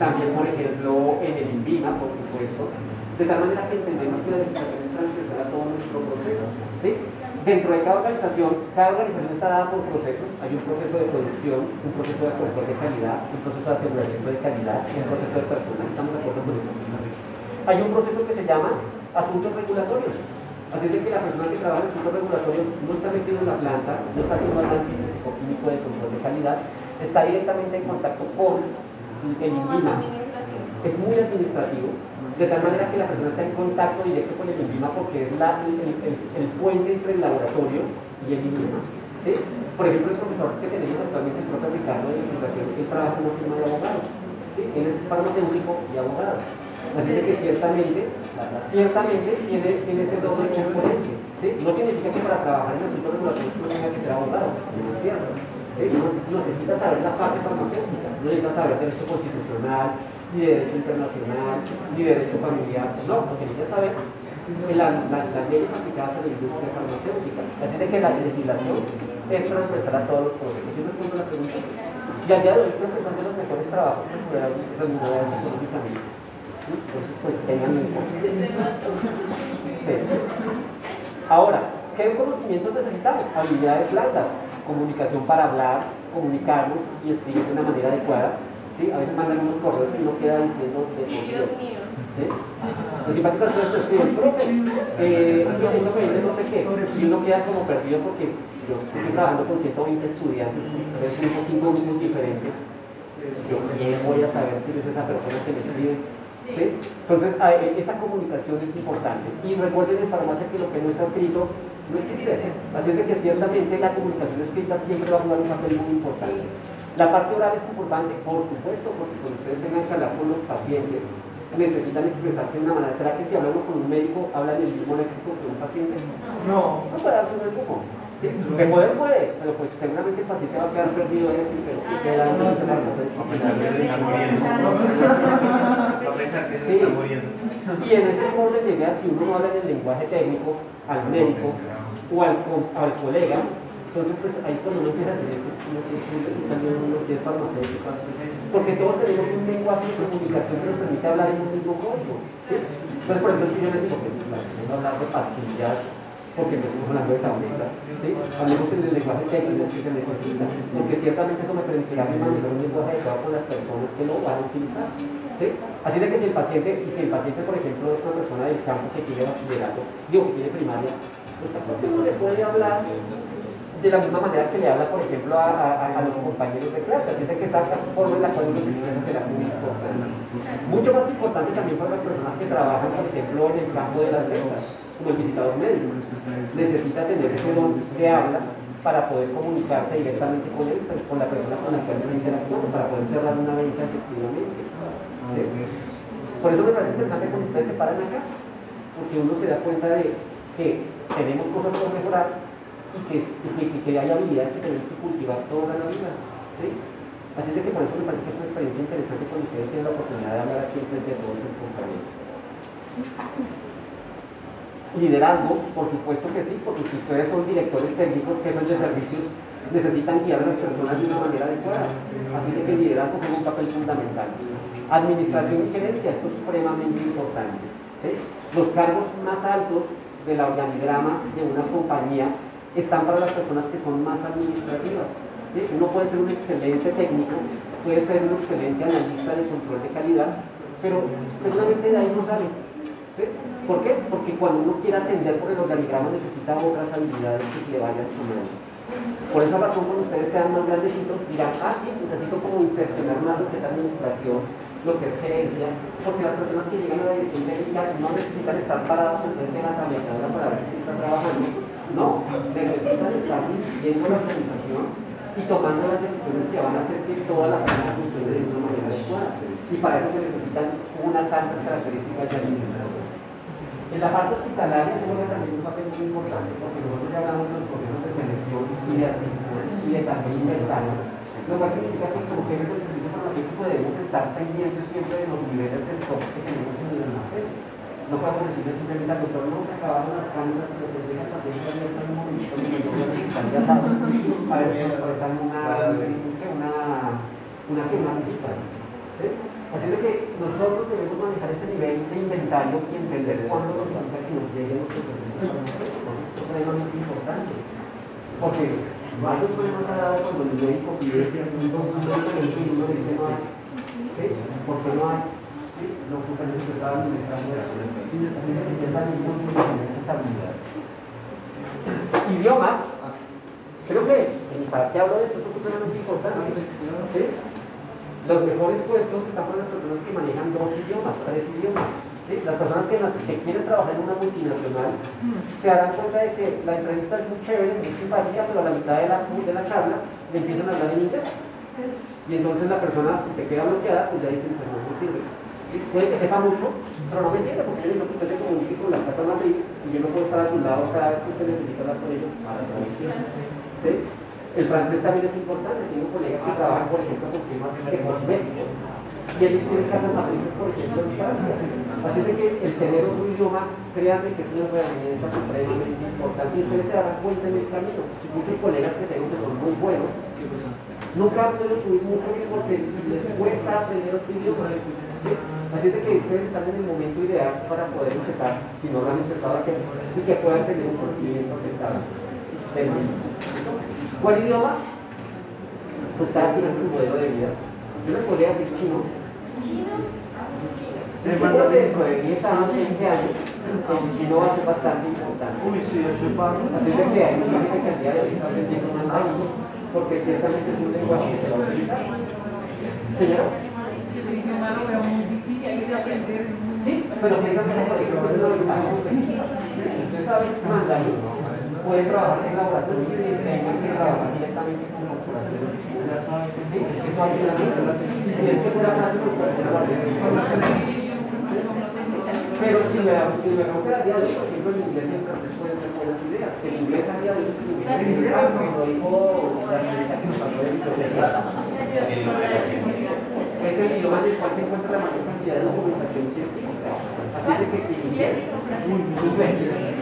también por ejemplo en el INVIMA, por supuesto, de tal manera que entendemos que la legislación es transversal a todo nuestro proceso. ¿sí? Dentro de cada organización, cada organización está dada por procesos. Hay un proceso de producción, un proceso de control de calidad, un proceso de aseguramiento de calidad, un proceso de personal. ¿Estamos de acuerdo con eso? Hay un proceso que se llama asuntos regulatorios. Así de que la persona que trabaja en asuntos regulatorios no está metido en la planta, no está haciendo análisis físico-químico de control de calidad, está directamente en contacto con el INVIMA. Es muy administrativo, de tal manera que la persona está en contacto directo con el INVIMA porque es la, el, puente entre el laboratorio y el INVIMA. ¿sí? Por ejemplo, el profesor que tenemos actualmente, el profesor Ricardo de Educación, él trabaja en una firma de abogados. ¿sí? Él es farmacéutico y abogado. Así de que ciertamente, ciertamente tiene, tiene ese doble componente. ¿sí? No significa que para trabajar en asuntos regulatorios uno tenga que ser abogado, no es cierto. ¿sí? Necesita saber la parte farmacéutica, no necesita saber derecho constitucional, ni derecho internacional, ni derecho familiar, no, lo que necesita saber es la- la- las leyes aplicadas a la industria farmacéutica. Así de que la legislación es transversal a todos los procesos. Yo respondo la pregunta. Y al día de hoy creo que son de los mejores trabajos remunerados económicamente. Entonces, pues tengan en cuenta. Sí. Ahora, ¿qué conocimientos necesitamos? Habilidades blandas, comunicación para hablar, comunicarnos y escribir de una manera adecuada. ¿sí? A veces mandan unos correos y uno queda diciendo de Dios. Mío. ¿sí? Los simpáticos que escriben, profe, eh, es que tengo venir no sé qué, y uno queda como perdido porque yo estoy trabajando con 120 estudiantes, tres grupos, cinco grupos diferentes, yo quién voy a saber quién es esa persona que me escribe. ¿Sí? Entonces, e- esa comunicación es importante. Y recuerden en farmacia que lo que no está escrito no existe. Así es de que ciertamente la comunicación escrita siempre va a jugar un papel muy importante. La parte oral es importante, por supuesto, porque cuando ustedes tengan que hablar con los pacientes, necesitan expresarse de una manera. ¿Será que si hablamos con un médico hablan el mismo léxico que un paciente? No. No puede darse un lujo. ¿Sí? Que poder puede, pero pues seguramente el paciente va a quedar perdido en pero ¿qué queda en esa farmacéutica? Va a pensar que se está muriendo. Va a pensar que se está muriendo. Y en ese orden de ideas, si uno no habla en el lenguaje técnico al médico o al, al colega, entonces pues ahí cuando uno empieza a hacer esto, uno y uno si es farmacéutico. Porque todos tenemos un lenguaje de comunicación que nos permite hablar en un mismo código. ¿sí? Entonces por eso es que yo les digo que pues, vamos a hablar de pastillas, porque no estamos hablando de tabletas. ¿sí? Hablemos en el lenguaje técnico que se necesita, porque ciertamente eso me permitirá manejar un lenguaje adecuado con las personas que lo van a utilizar. ¿sí? Así de que si el paciente, y si el paciente, por ejemplo, es una persona del campo que tiene bachillerato, digo que tiene primaria, pues tampoco uno le puede hablar de la misma manera que le habla, por ejemplo, a, a- a los compañeros de clase. Así de que esa forma en la cual uno se expresa será muy importante. Mucho más importante también para las personas que trabajan, por ejemplo, en el campo de las ventas, como el visitador médico. Necesita tener ese don de habla para poder comunicarse directamente con él, pues, con la persona con la cual está interactuando, para poder cerrar una venta efectivamente. ¿sí? Por eso me parece interesante cuando ustedes se paran acá, porque uno se da cuenta de que tenemos cosas por mejorar y que, y que, y que hay habilidades que tenemos que cultivar toda la vida. ¿sí? Así es de que por eso me parece que es una experiencia interesante cuando ustedes tienen la oportunidad de hablar aquí frente de todos sus compañeros. Liderazgo, por supuesto que sí, porque si ustedes son directores técnicos, jefes de servicios, necesitan guiar a las personas de una manera adecuada. Así que el liderazgo juega un papel fundamental. Administración y gerencia, esto es supremamente importante. Los cargos más altos del organigrama de una compañía están para las personas que son más administrativas. Uno puede ser un excelente técnico, puede ser un excelente analista de control de calidad, pero seguramente de ahí no sale. ¿Por qué? Porque cuando uno quiere ascender por el organigrama necesita otras habilidades que le vayan sumando. Por esa razón, cuando ustedes sean más grandecitos, dirán, ah, sí, necesito como impresionar más lo que es administración, lo que es gerencia, porque las personas que llegan a la dirección técnica no necesitan estar paradas frente a la tableta para ver si están trabajando. No, necesitan estar dirigiendo la organización y tomando las decisiones que van a hacer que toda la persona funcione de una manera adecuada. Y para eso se necesitan unas altas características de administración. En la parte hospitalaria juega también un papel muy importante, porque nosotros ya hablamos de los procesos de selección y de adquisición y de también inventario. Lo cual significa que como jefes del servicio farmacéutico debemos estar pendientes siempre de los niveles de stock que tenemos en el almacén. No podemos decirle simplemente al doctor, no se acabaron las cánulas, pero que deja el paciente abierto en un momento y el doctor necesita ya al lado para estar en una, una, una, una. Así es que nosotros debemos manejar este nivel de inventario y entender cuándo nos falta que nos lleguen los servicios. Es supremamente importante. Porque varios problemas ha dado cuando el médico pide un documento y uno dice no hay. ¿Por qué no hay? ¿Sí? Los supervisores estaban administrando eso. Así es que necesitan muy bien esas habilidades. Idiomas. Creo que, ¿para qué hablo de esto? Es supremamente importante. ¿sí? Los mejores puestos están para las personas que manejan dos idiomas, tres idiomas. ¿sí? Las personas que, que, quieren trabajar en una multinacional se darán cuenta de que la entrevista es muy chévere, muy simpática, pero a la mitad de la, de la charla le empiezan a hablar en inglés. Y entonces la persona si se queda bloqueada, pues ya dicen, pues no me sirve. ¿sí? Puede que sepa mucho, pero no me sirve porque yo necesito que usted se comunique con la casa matriz y yo no puedo estar a su lado cada vez que usted necesita hablar con ellos para la. ¿sí? El francés también es importante. Tengo colegas que trabajan, por ejemplo, con temas de cosméticos. Y ellos tienen casas matrices, por ejemplo, en Francia. Así de que el tener otro idioma, créanme que es una herramienta supremamente importante. Y ustedes se darán cuenta en el camino. Muchos colegas que tengo que son muy buenos, nunca pueden subir mucho porque les cuesta aprender otro idioma. ¿sí? Así de que ustedes están en el momento ideal para poder empezar, si no lo han empezado a hacer, y que puedan tener un conocimiento aceptable del mismo. ¿Cuál idioma? Pues cada quien hace su modelo de vida. Yo les podría decir chino. ¿Chino? Chino. Después de dentro de 10 años, 20 años, el chino va a ser bastante importante. Uy, sí, este paso. Así es que hay gente al día de está aprendiendo mandarín, porque ciertamente es un lenguaje que se va a utilizar. Señora. Ese idioma lo veo muy difícil de aprender. Sí, pero piensa que por ejemplo es una pequeña. Usted sabe mandarín, puede trabajar en laboratorios y que trabajar directamente con laboratorios. Ya saben que Sí, es que eso ayuda mucho. Si es que fuera fácil, puede trabajar. Pero si me, día de hoy, por ejemplo, el inglés y el francés pueden ser buenas ideas. El inglés a día de hoy es el inglés universal, como dijo la señorita que nos pasó de. Es el idioma en el cual se encuentra la mayor cantidad de documentación científica. Así que el inglés, muy, muy bien.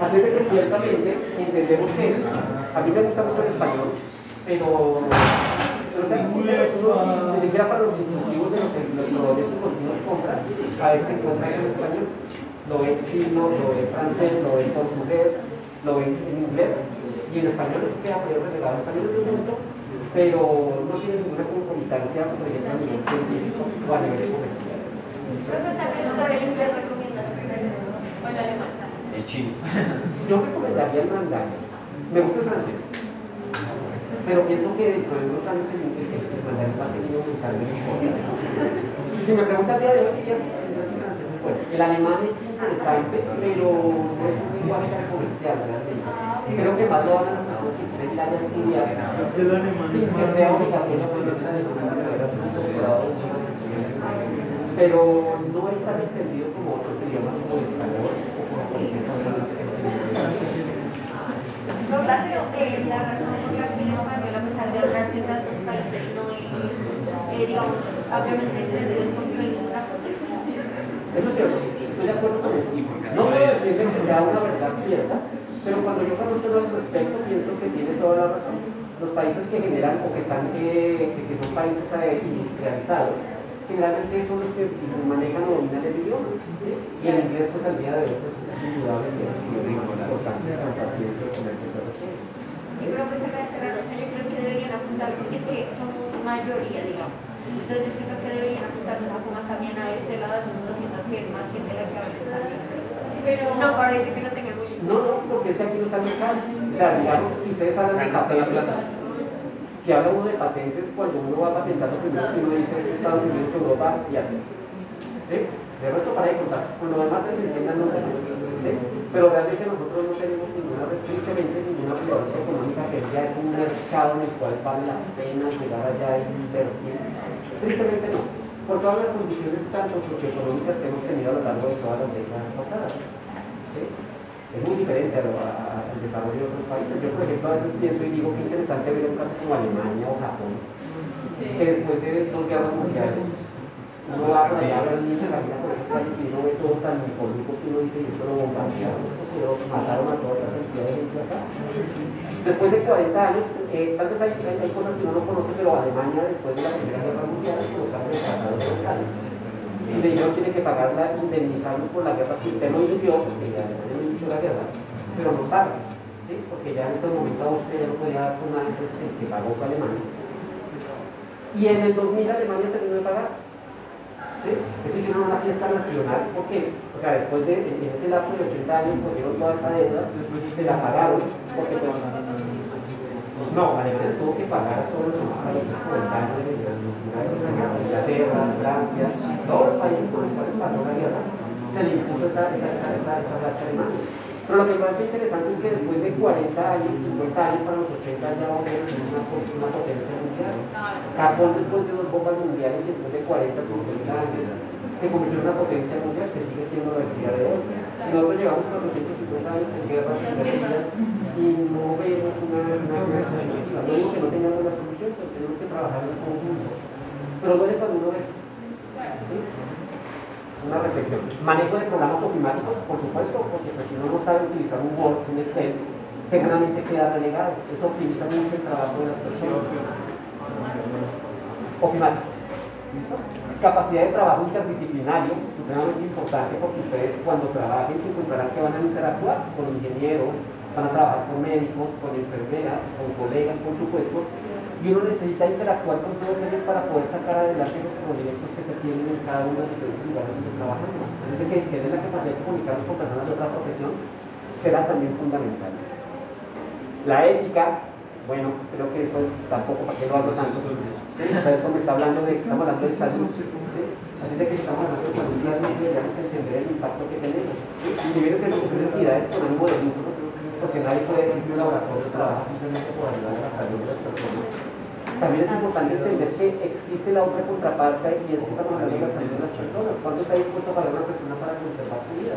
Así de que ciertamente entendemos que a mí me gusta mucho el español, pero o sea, ni siquiera para los dispositivos de los proveedores que nos compran, a veces encuentran en español. Lo ven chino, lo ven francés, lo ven portugués, lo ven en inglés, y en español eso queda medio relegado. El español es un mundo, pero no tiene ninguna concomitancia, por ejemplo, a nivel científico o a nivel comercial. ¿el inglés o el alemán? El chino. Yo recomendaría el mandarín. Me gusta el francés. Pero pienso que dentro de unos años el, el, el mandarín va a seguir aumentando. Si me preguntan el día de hoy, diría sí, el francés es bueno. El alemán es interesante, pero no es un lenguaje tan comercial realmente. Creo que más lo a las personas que quieren ir a estudiar. Es que el alemán Sin es que más sea obligatorio la pero no es tan extendido como otros idiomas como el español o como por ejemplo No, la, eh, la razón por la que el español, a pesar de hablarse en los países, no es, eh, digamos, ampliamente extendido es porque hay. Eso es cierto, estoy de acuerdo con eso. No puedo decirle que sea una verdad cierta, pero cuando yo conozco al respecto, pienso que tiene toda la razón. los países que generan o que, están, que, que son países eh, industrializados, generalmente son los que manejan o dominan el idioma. ¿sí? Y el inglés, pues al día de hoy, pues, es indudable que es lo más importante con paciencia con el pero pues creo que deberían apuntar, porque es que somos mayoría, digamos. Entonces yo siento que deberían apuntar un poco más también a este lado, yo siento que es más gente la que habla español. Pero No parece que lo tengan muy No, no, porque es que aquí no está el mercado. O sea, digamos, si ustedes hablan de está patentes, si habla uno de patentes, cuando uno va a patentar lo primero que uno dice es Estados Unidos, Europa y Asia. ¿Sí? De resto para de contar. Con lo demás se entiendan los. ¿Sí? Pero realmente nosotros no tenemos ninguna, tristemente, ninguna ya es un mercado en el cual vale la pena llegar allá y invertir. Tristemente no. Por todas las condiciones tanto socioeconómicas que hemos tenido a lo largo de todas las décadas pasadas. ¿sí? Es muy diferente a lo- a- al desarrollo de otros países. Yo, por ejemplo, a veces pienso y digo que interesante ver un caso como Alemania o Japón, que después de dos guerras mundiales, uno va allá a ver niños camina por esos calles y uno ve todo tan que uno dice, y esto lo bombardearon, mataron a toda esta cantidad de gente acá. Después de 40 años, eh, tal vez hay, hay, cosas que uno no conoce, pero Alemania, después de la Primera Guerra Mundial, colocaron el Tratado de Versalles. Y le dijeron tiene que pagarla, indemnizarnos por la guerra que usted no inició, porque ya no inició la guerra, pero nos paga. ¿sí? Porque ya en ese momento Austria ya no podía dar con nada, entonces el que pagó fue Alemania. Y en el 2000 Alemania terminó de pagar. ¿sí? Eso hicieron una fiesta nacional, porque, o sea, después de, en ese lapso de 80 años, cogieron toda esa deuda, se la pagaron, porque pues, no, Alemania tuvo que pagar solo los países el daño de Inglaterra, Francia, todos los países por los cuales pasó la guerra, se le impuso esa, esa, esa, esa, esa racha alemana. Pero lo que parece interesante es que después de 40 años, 50 años, para los 80 ya vamos a tener una, una potencia mundial. Japón después de dos bombas mundiales, después de 40, 50 años, se convirtió en una potencia mundial que sigue siendo la día de hoy. Y nosotros llevamos 450 años en guerras y guerrillas y no vemos una, una, una alternativa. No digo que no tengamos la solución, pero tenemos que trabajar en conjunto. Pero duele cuando uno es. ¿sí? Una reflexión. Manejo de programas ofimáticos, por supuesto, porque pues, si uno no sabe utilizar un Word, un Excel, seguramente queda relegado. Eso optimiza mucho el trabajo de las personas. Ofimáticos. ¿Listo? Capacidad de trabajo interdisciplinario, supremamente importante porque ustedes cuando trabajen se encontrarán que van a interactuar con ingenieros, van a trabajar con médicos, con enfermeras, con colegas, por supuesto, y uno necesita interactuar con todos ellos para poder sacar adelante los proyectos que se tienen en cada uno de los lugares donde trabajamos. Es decir, que tener la capacidad de comunicarnos con personas de otra profesión será también fundamental. La ética, bueno, creo que eso tampoco, ¿para qué lo hablo tanto? ¿Sí? O sea, esto me está hablando de, estamos hablando de salud. ¿sí? Así de que estamos hablando de salud, realmente deberíamos entender el impacto que tenemos. ¿sí? Y si bien es cierto que entidades con ánimo de lucro, porque nadie puede decir que un laboratorio trabaja simplemente por ayudar a la salud de las personas. También es importante entender que existe la otra contraparte y es que estamos hablando de la salud de las personas. ¿Cuánto está dispuesto a pagar una persona para conservar su vida?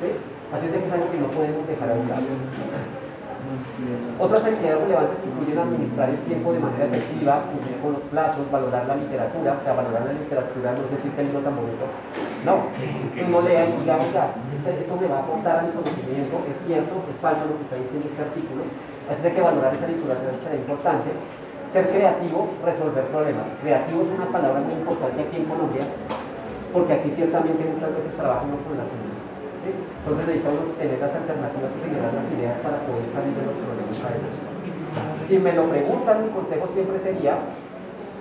¿Sí? Así es de que es algo que no podemos dejar a un lado. Otras actividades relevantes incluyen administrar el tiempo de manera efectiva, cumplir con los plazos, valorar la literatura, o sea, valorar la literatura no es decir que el libro tan bonito. No, uno lea y diga, oiga, este- esto me va a aportar a mi conocimiento, es cierto, es falso lo que está diciendo este artículo. Así que valorar esa literatura será importante. Ser creativo, resolver problemas. Creativo es una palabra muy importante aquí en Colombia, porque aquí ciertamente muchas veces trabajamos con las. Entonces necesitamos tener las alternativas y generar las ideas para poder salir de los problemas adelante. Si me lo preguntan, mi consejo siempre sería,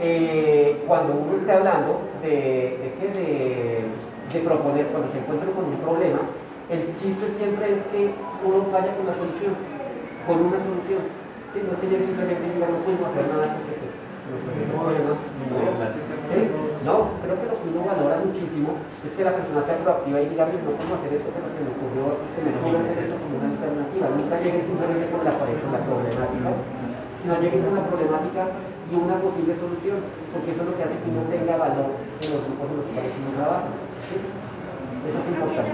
eh, cuando uno esté hablando de, de, de, de proponer, cuando se encuentre con un problema, el chiste siempre es que uno vaya con la solución, con una solución. No es que llegue simplemente diga, no puedo hacer nada pues, No, creo que lo que uno valora muchísimo es que la persona sea proactiva y diga, "Mira, no puedo hacer esto, pero se me ocurrió, se me ocurrió hacer esto como una alternativa. Nunca lleguen simplemente con la, con la problemática, sino lleguen con la problemática y una posible solución, porque eso es lo que hace que uno tenga valor en los grupos en los cuales uno trabaja. ¿sí? Eso es que importante.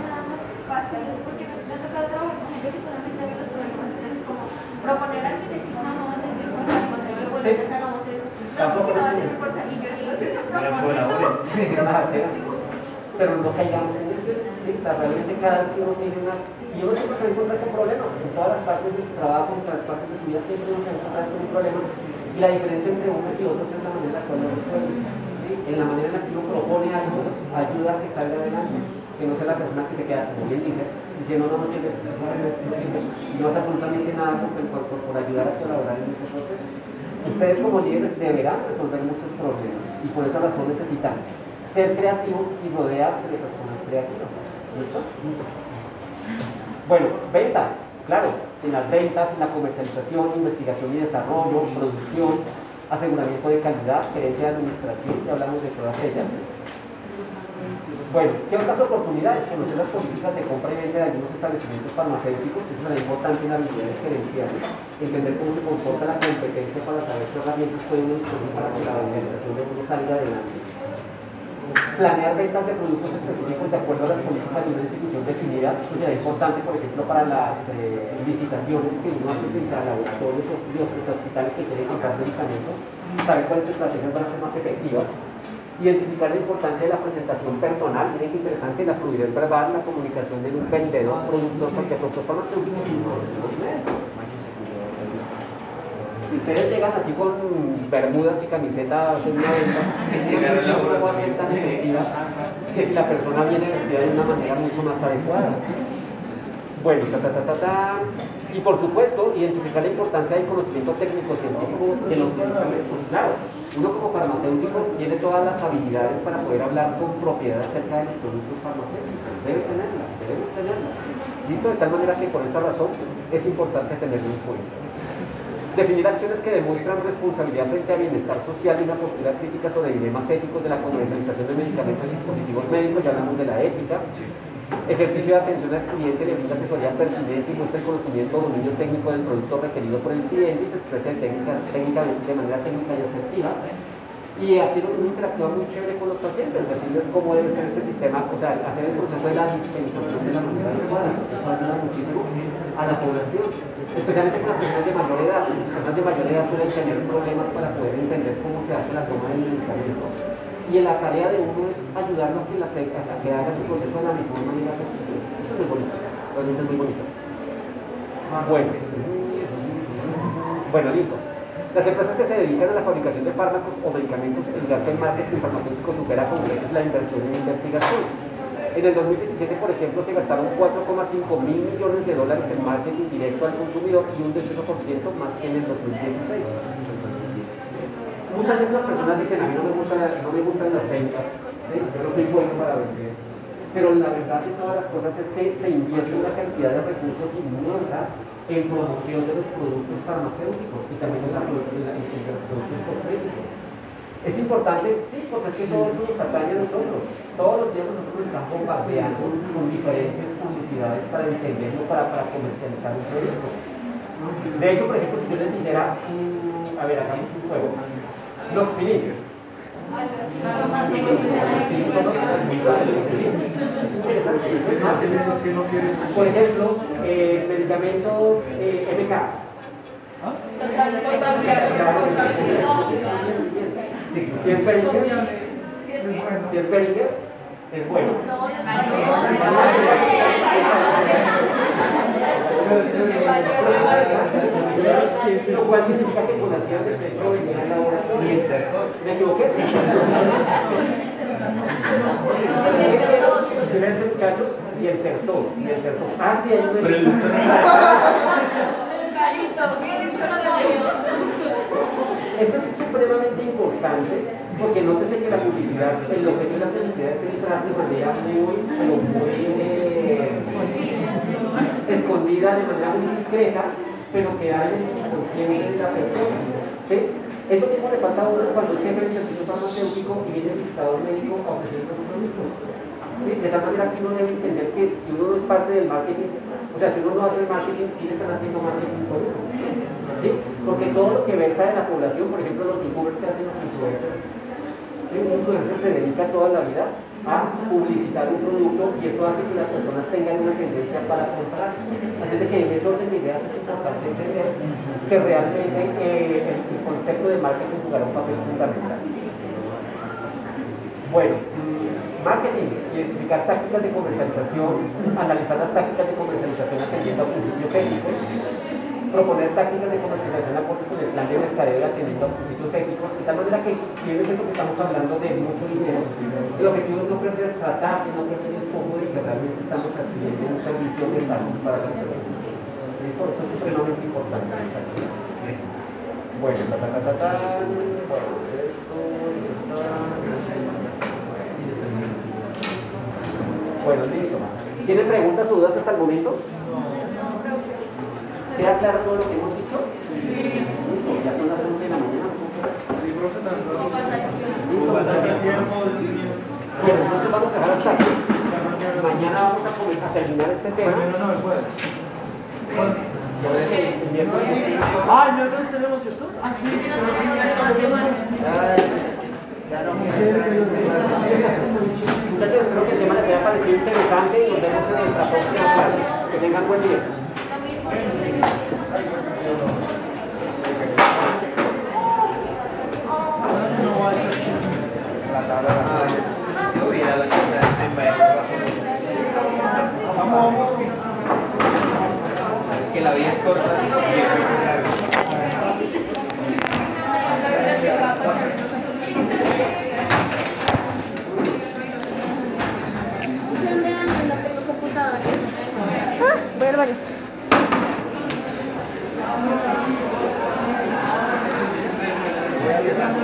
porque me ha tocado trabajar con gente que solamente ve los problemas, entonces como proponer a alguien decir, no, vamos a hacer Tampoco no es Pero. ¿no? Nada, pero- no caigamos en eso. ¿sí? O sea, realmente cada vez que uno tiene una... Y uno siempre se va a encontrar con problemas, en todas las partes de su trabajo, en todas las partes de su vida, siempre uno se va a encontrar con un problema. Y la diferencia entre unos y otros es la manera en la cual lo resuelve. ¿sí? En la manera en la que uno propone algo, ayuda a que salga adelante, que no sea la persona que se queda, como bien dice, diciendo no, no sirve, no sirve, no hace absolutamente nada por, por, por, por ayudar a colaborar en ese proceso. Ustedes como líderes deberán resolver muchos problemas y por esa razón necesitan ser creativos y rodearse de personas creativas. ¿Listo? Bueno, ventas, claro, en las ventas, en la comercialización, investigación y desarrollo, producción, aseguramiento de calidad, gerencia de administración, ya hablamos de todas ellas. Bueno, ¿qué otras oportunidades? Conocer las políticas de compra y venta de algunos establecimientos farmacéuticos, eso será importante en habilidades gerenciales, entender cómo se comporta la competencia para saber qué herramientas pueden disponer para que la organización de uno salga adelante. Planear ventas de productos específicos de acuerdo a las políticas de una institución definida, pues será importante, por ejemplo, para las eh, licitaciones que uno hace a laboratorios o hospitales que quieren comprar medicamentos, saber cuáles estrategias van a ser más efectivas identificar la importancia de la presentación personal, miren qué interesante, la fluidez verbal, la comunicación de un vendedor, productor, porque productos farmacéuticos. Si ustedes llegan así con bermudas y camisetas en una venta, no va a ser tan efectiva que si la persona viene vestida de una manera mucho más adecuada. Bueno, ta, ta, ta, ta, ta. Y por supuesto, identificar la importancia del conocimiento técnico-científico de los medicamentos. Claro, uno como farmacéutico tiene todas las habilidades para poder hablar con propiedad acerca de los productos farmacéuticos. Debe tenerla, debemos tenerla. ¿Listo? De tal manera que por esa razón es importante tenerlo en cuenta. Definir acciones que demuestran responsabilidad frente al bienestar social y una postura crítica sobre dilemas éticos de la comercialización de medicamentos y dispositivos médicos, ya hablamos de la ética. Ejercicio de atención al cliente le brinda asesoría pertinente y muestra el conocimiento o dominio técnico del producto requerido por el cliente y se expresa de, técnica, técnicamente, de manera técnica y asertiva. Y aquí uno interactúa muy chévere con los pacientes, decirles cómo debe ser ese sistema, o sea, hacer el proceso de la dispensación de la manera adecuada. Eso ayuda muchísimo a la población, especialmente con las personas de mayor edad. Las personas de mayor edad suelen tener problemas para poder entender cómo se hace la toma de medicamentos y la tarea de uno es ayudarlo a que, la, a que haga su proceso de la mejor manera posible. Eso es muy bonito, realmente es muy bonito. Bueno, bueno, listo. Las empresas que se dedican a la fabricación de fármacos o medicamentos, el gasto en marketing farmacéutico supera con creces la inversión en investigación. En el 2017, por ejemplo, se gastaron 4,5 mil millones de dólares en marketing directo al consumidor y un 18% más que en el 2016 muchas veces las personas dicen, a mí no me gustan, no me gustan las ventas, ¿sí? yo no soy bueno para vender. Pero la verdad de todas las cosas es que se invierte una cantidad de recursos inmensa en promoción de los productos farmacéuticos y también en, la, producción, de los productos cosméticos. Es importante, sí, porque es que todo eso nos atañe a nosotros. Todos los días nosotros estamos bombardeando con diferentes publicidades para entenderlo, para, para comercializar un producto. De hecho, por ejemplo, si yo les dijera, a ver, hay un juego, los filines. Por ejemplo, eh, medicamentos eh, MK. Si es Beringer, si es Beringer, es bueno. Lo cual significa que con la ciudad de Petro venía al laboratorio. ¿Me equivoqué? Silencio, muchachos. Y el tertós. Y el tertós. Ah, sí, un Esto es supremamente importante porque nótese que la publicidad, el objetivo de la publicidad es entrar de manera muy, pero muy eh, escondida, de manera muy discreta, pero que hay en el la persona. ¿sí? Eso mismo le pasa a uno cuando es jefe del servicio farmacéutico y viene el visitador médico a ofrecer los productos. ¿Sí? De tal manera que uno debe entender que si uno no es parte del marketing, o sea, si uno no hace el marketing, sí le están haciendo marketing por uno. ¿Sí? Porque todo lo que versa de la población, por ejemplo, los youtubers que hacen los influencers, ¿sí? un influencer se dedica toda la vida a publicitar un producto y eso hace que las personas tengan una tendencia para comprar. Así de que en ese orden de ideas es importante entender que realmente eh, el, concepto de marketing jugará un papel fundamental. Bueno, marketing, identificar tácticas de comercialización, analizar las tácticas de comercialización atendiendo a principios éticos, proponer tácticas de comercialización acordes con el plan de mercadeo y atendiendo a principios éticos, de tal manera que, si bien es cierto que estamos hablando de mucho dinero, el objetivo es no perder, tratar de no perder el foco de que realmente estamos haciendo un servicio de salud para las personas. Eso, esto es supremamente importante. Bueno, ta, ta, ta, ta. Bueno, Bueno, listo. ¿Tienen preguntas o dudas hasta el momento? ¿Queda claro todo lo que hemos dicho? Listo, ya son las 11 de la mañana. Sí, profe, mío? Bueno, entonces vamos a dejar hasta aquí. Mañana vamos a, terminar este tema. Mañana no, el jueves. Ah, el miércoles tenemos esto. Ah, sí. Muchachos, espero que el tema les haya parecido interesante y nos vemos en nuestra próxima clase. Que tengan buen día. Que la vida es corta. El juego es largo. ¿Dónde ando? No tengo computadora. Voy al baño.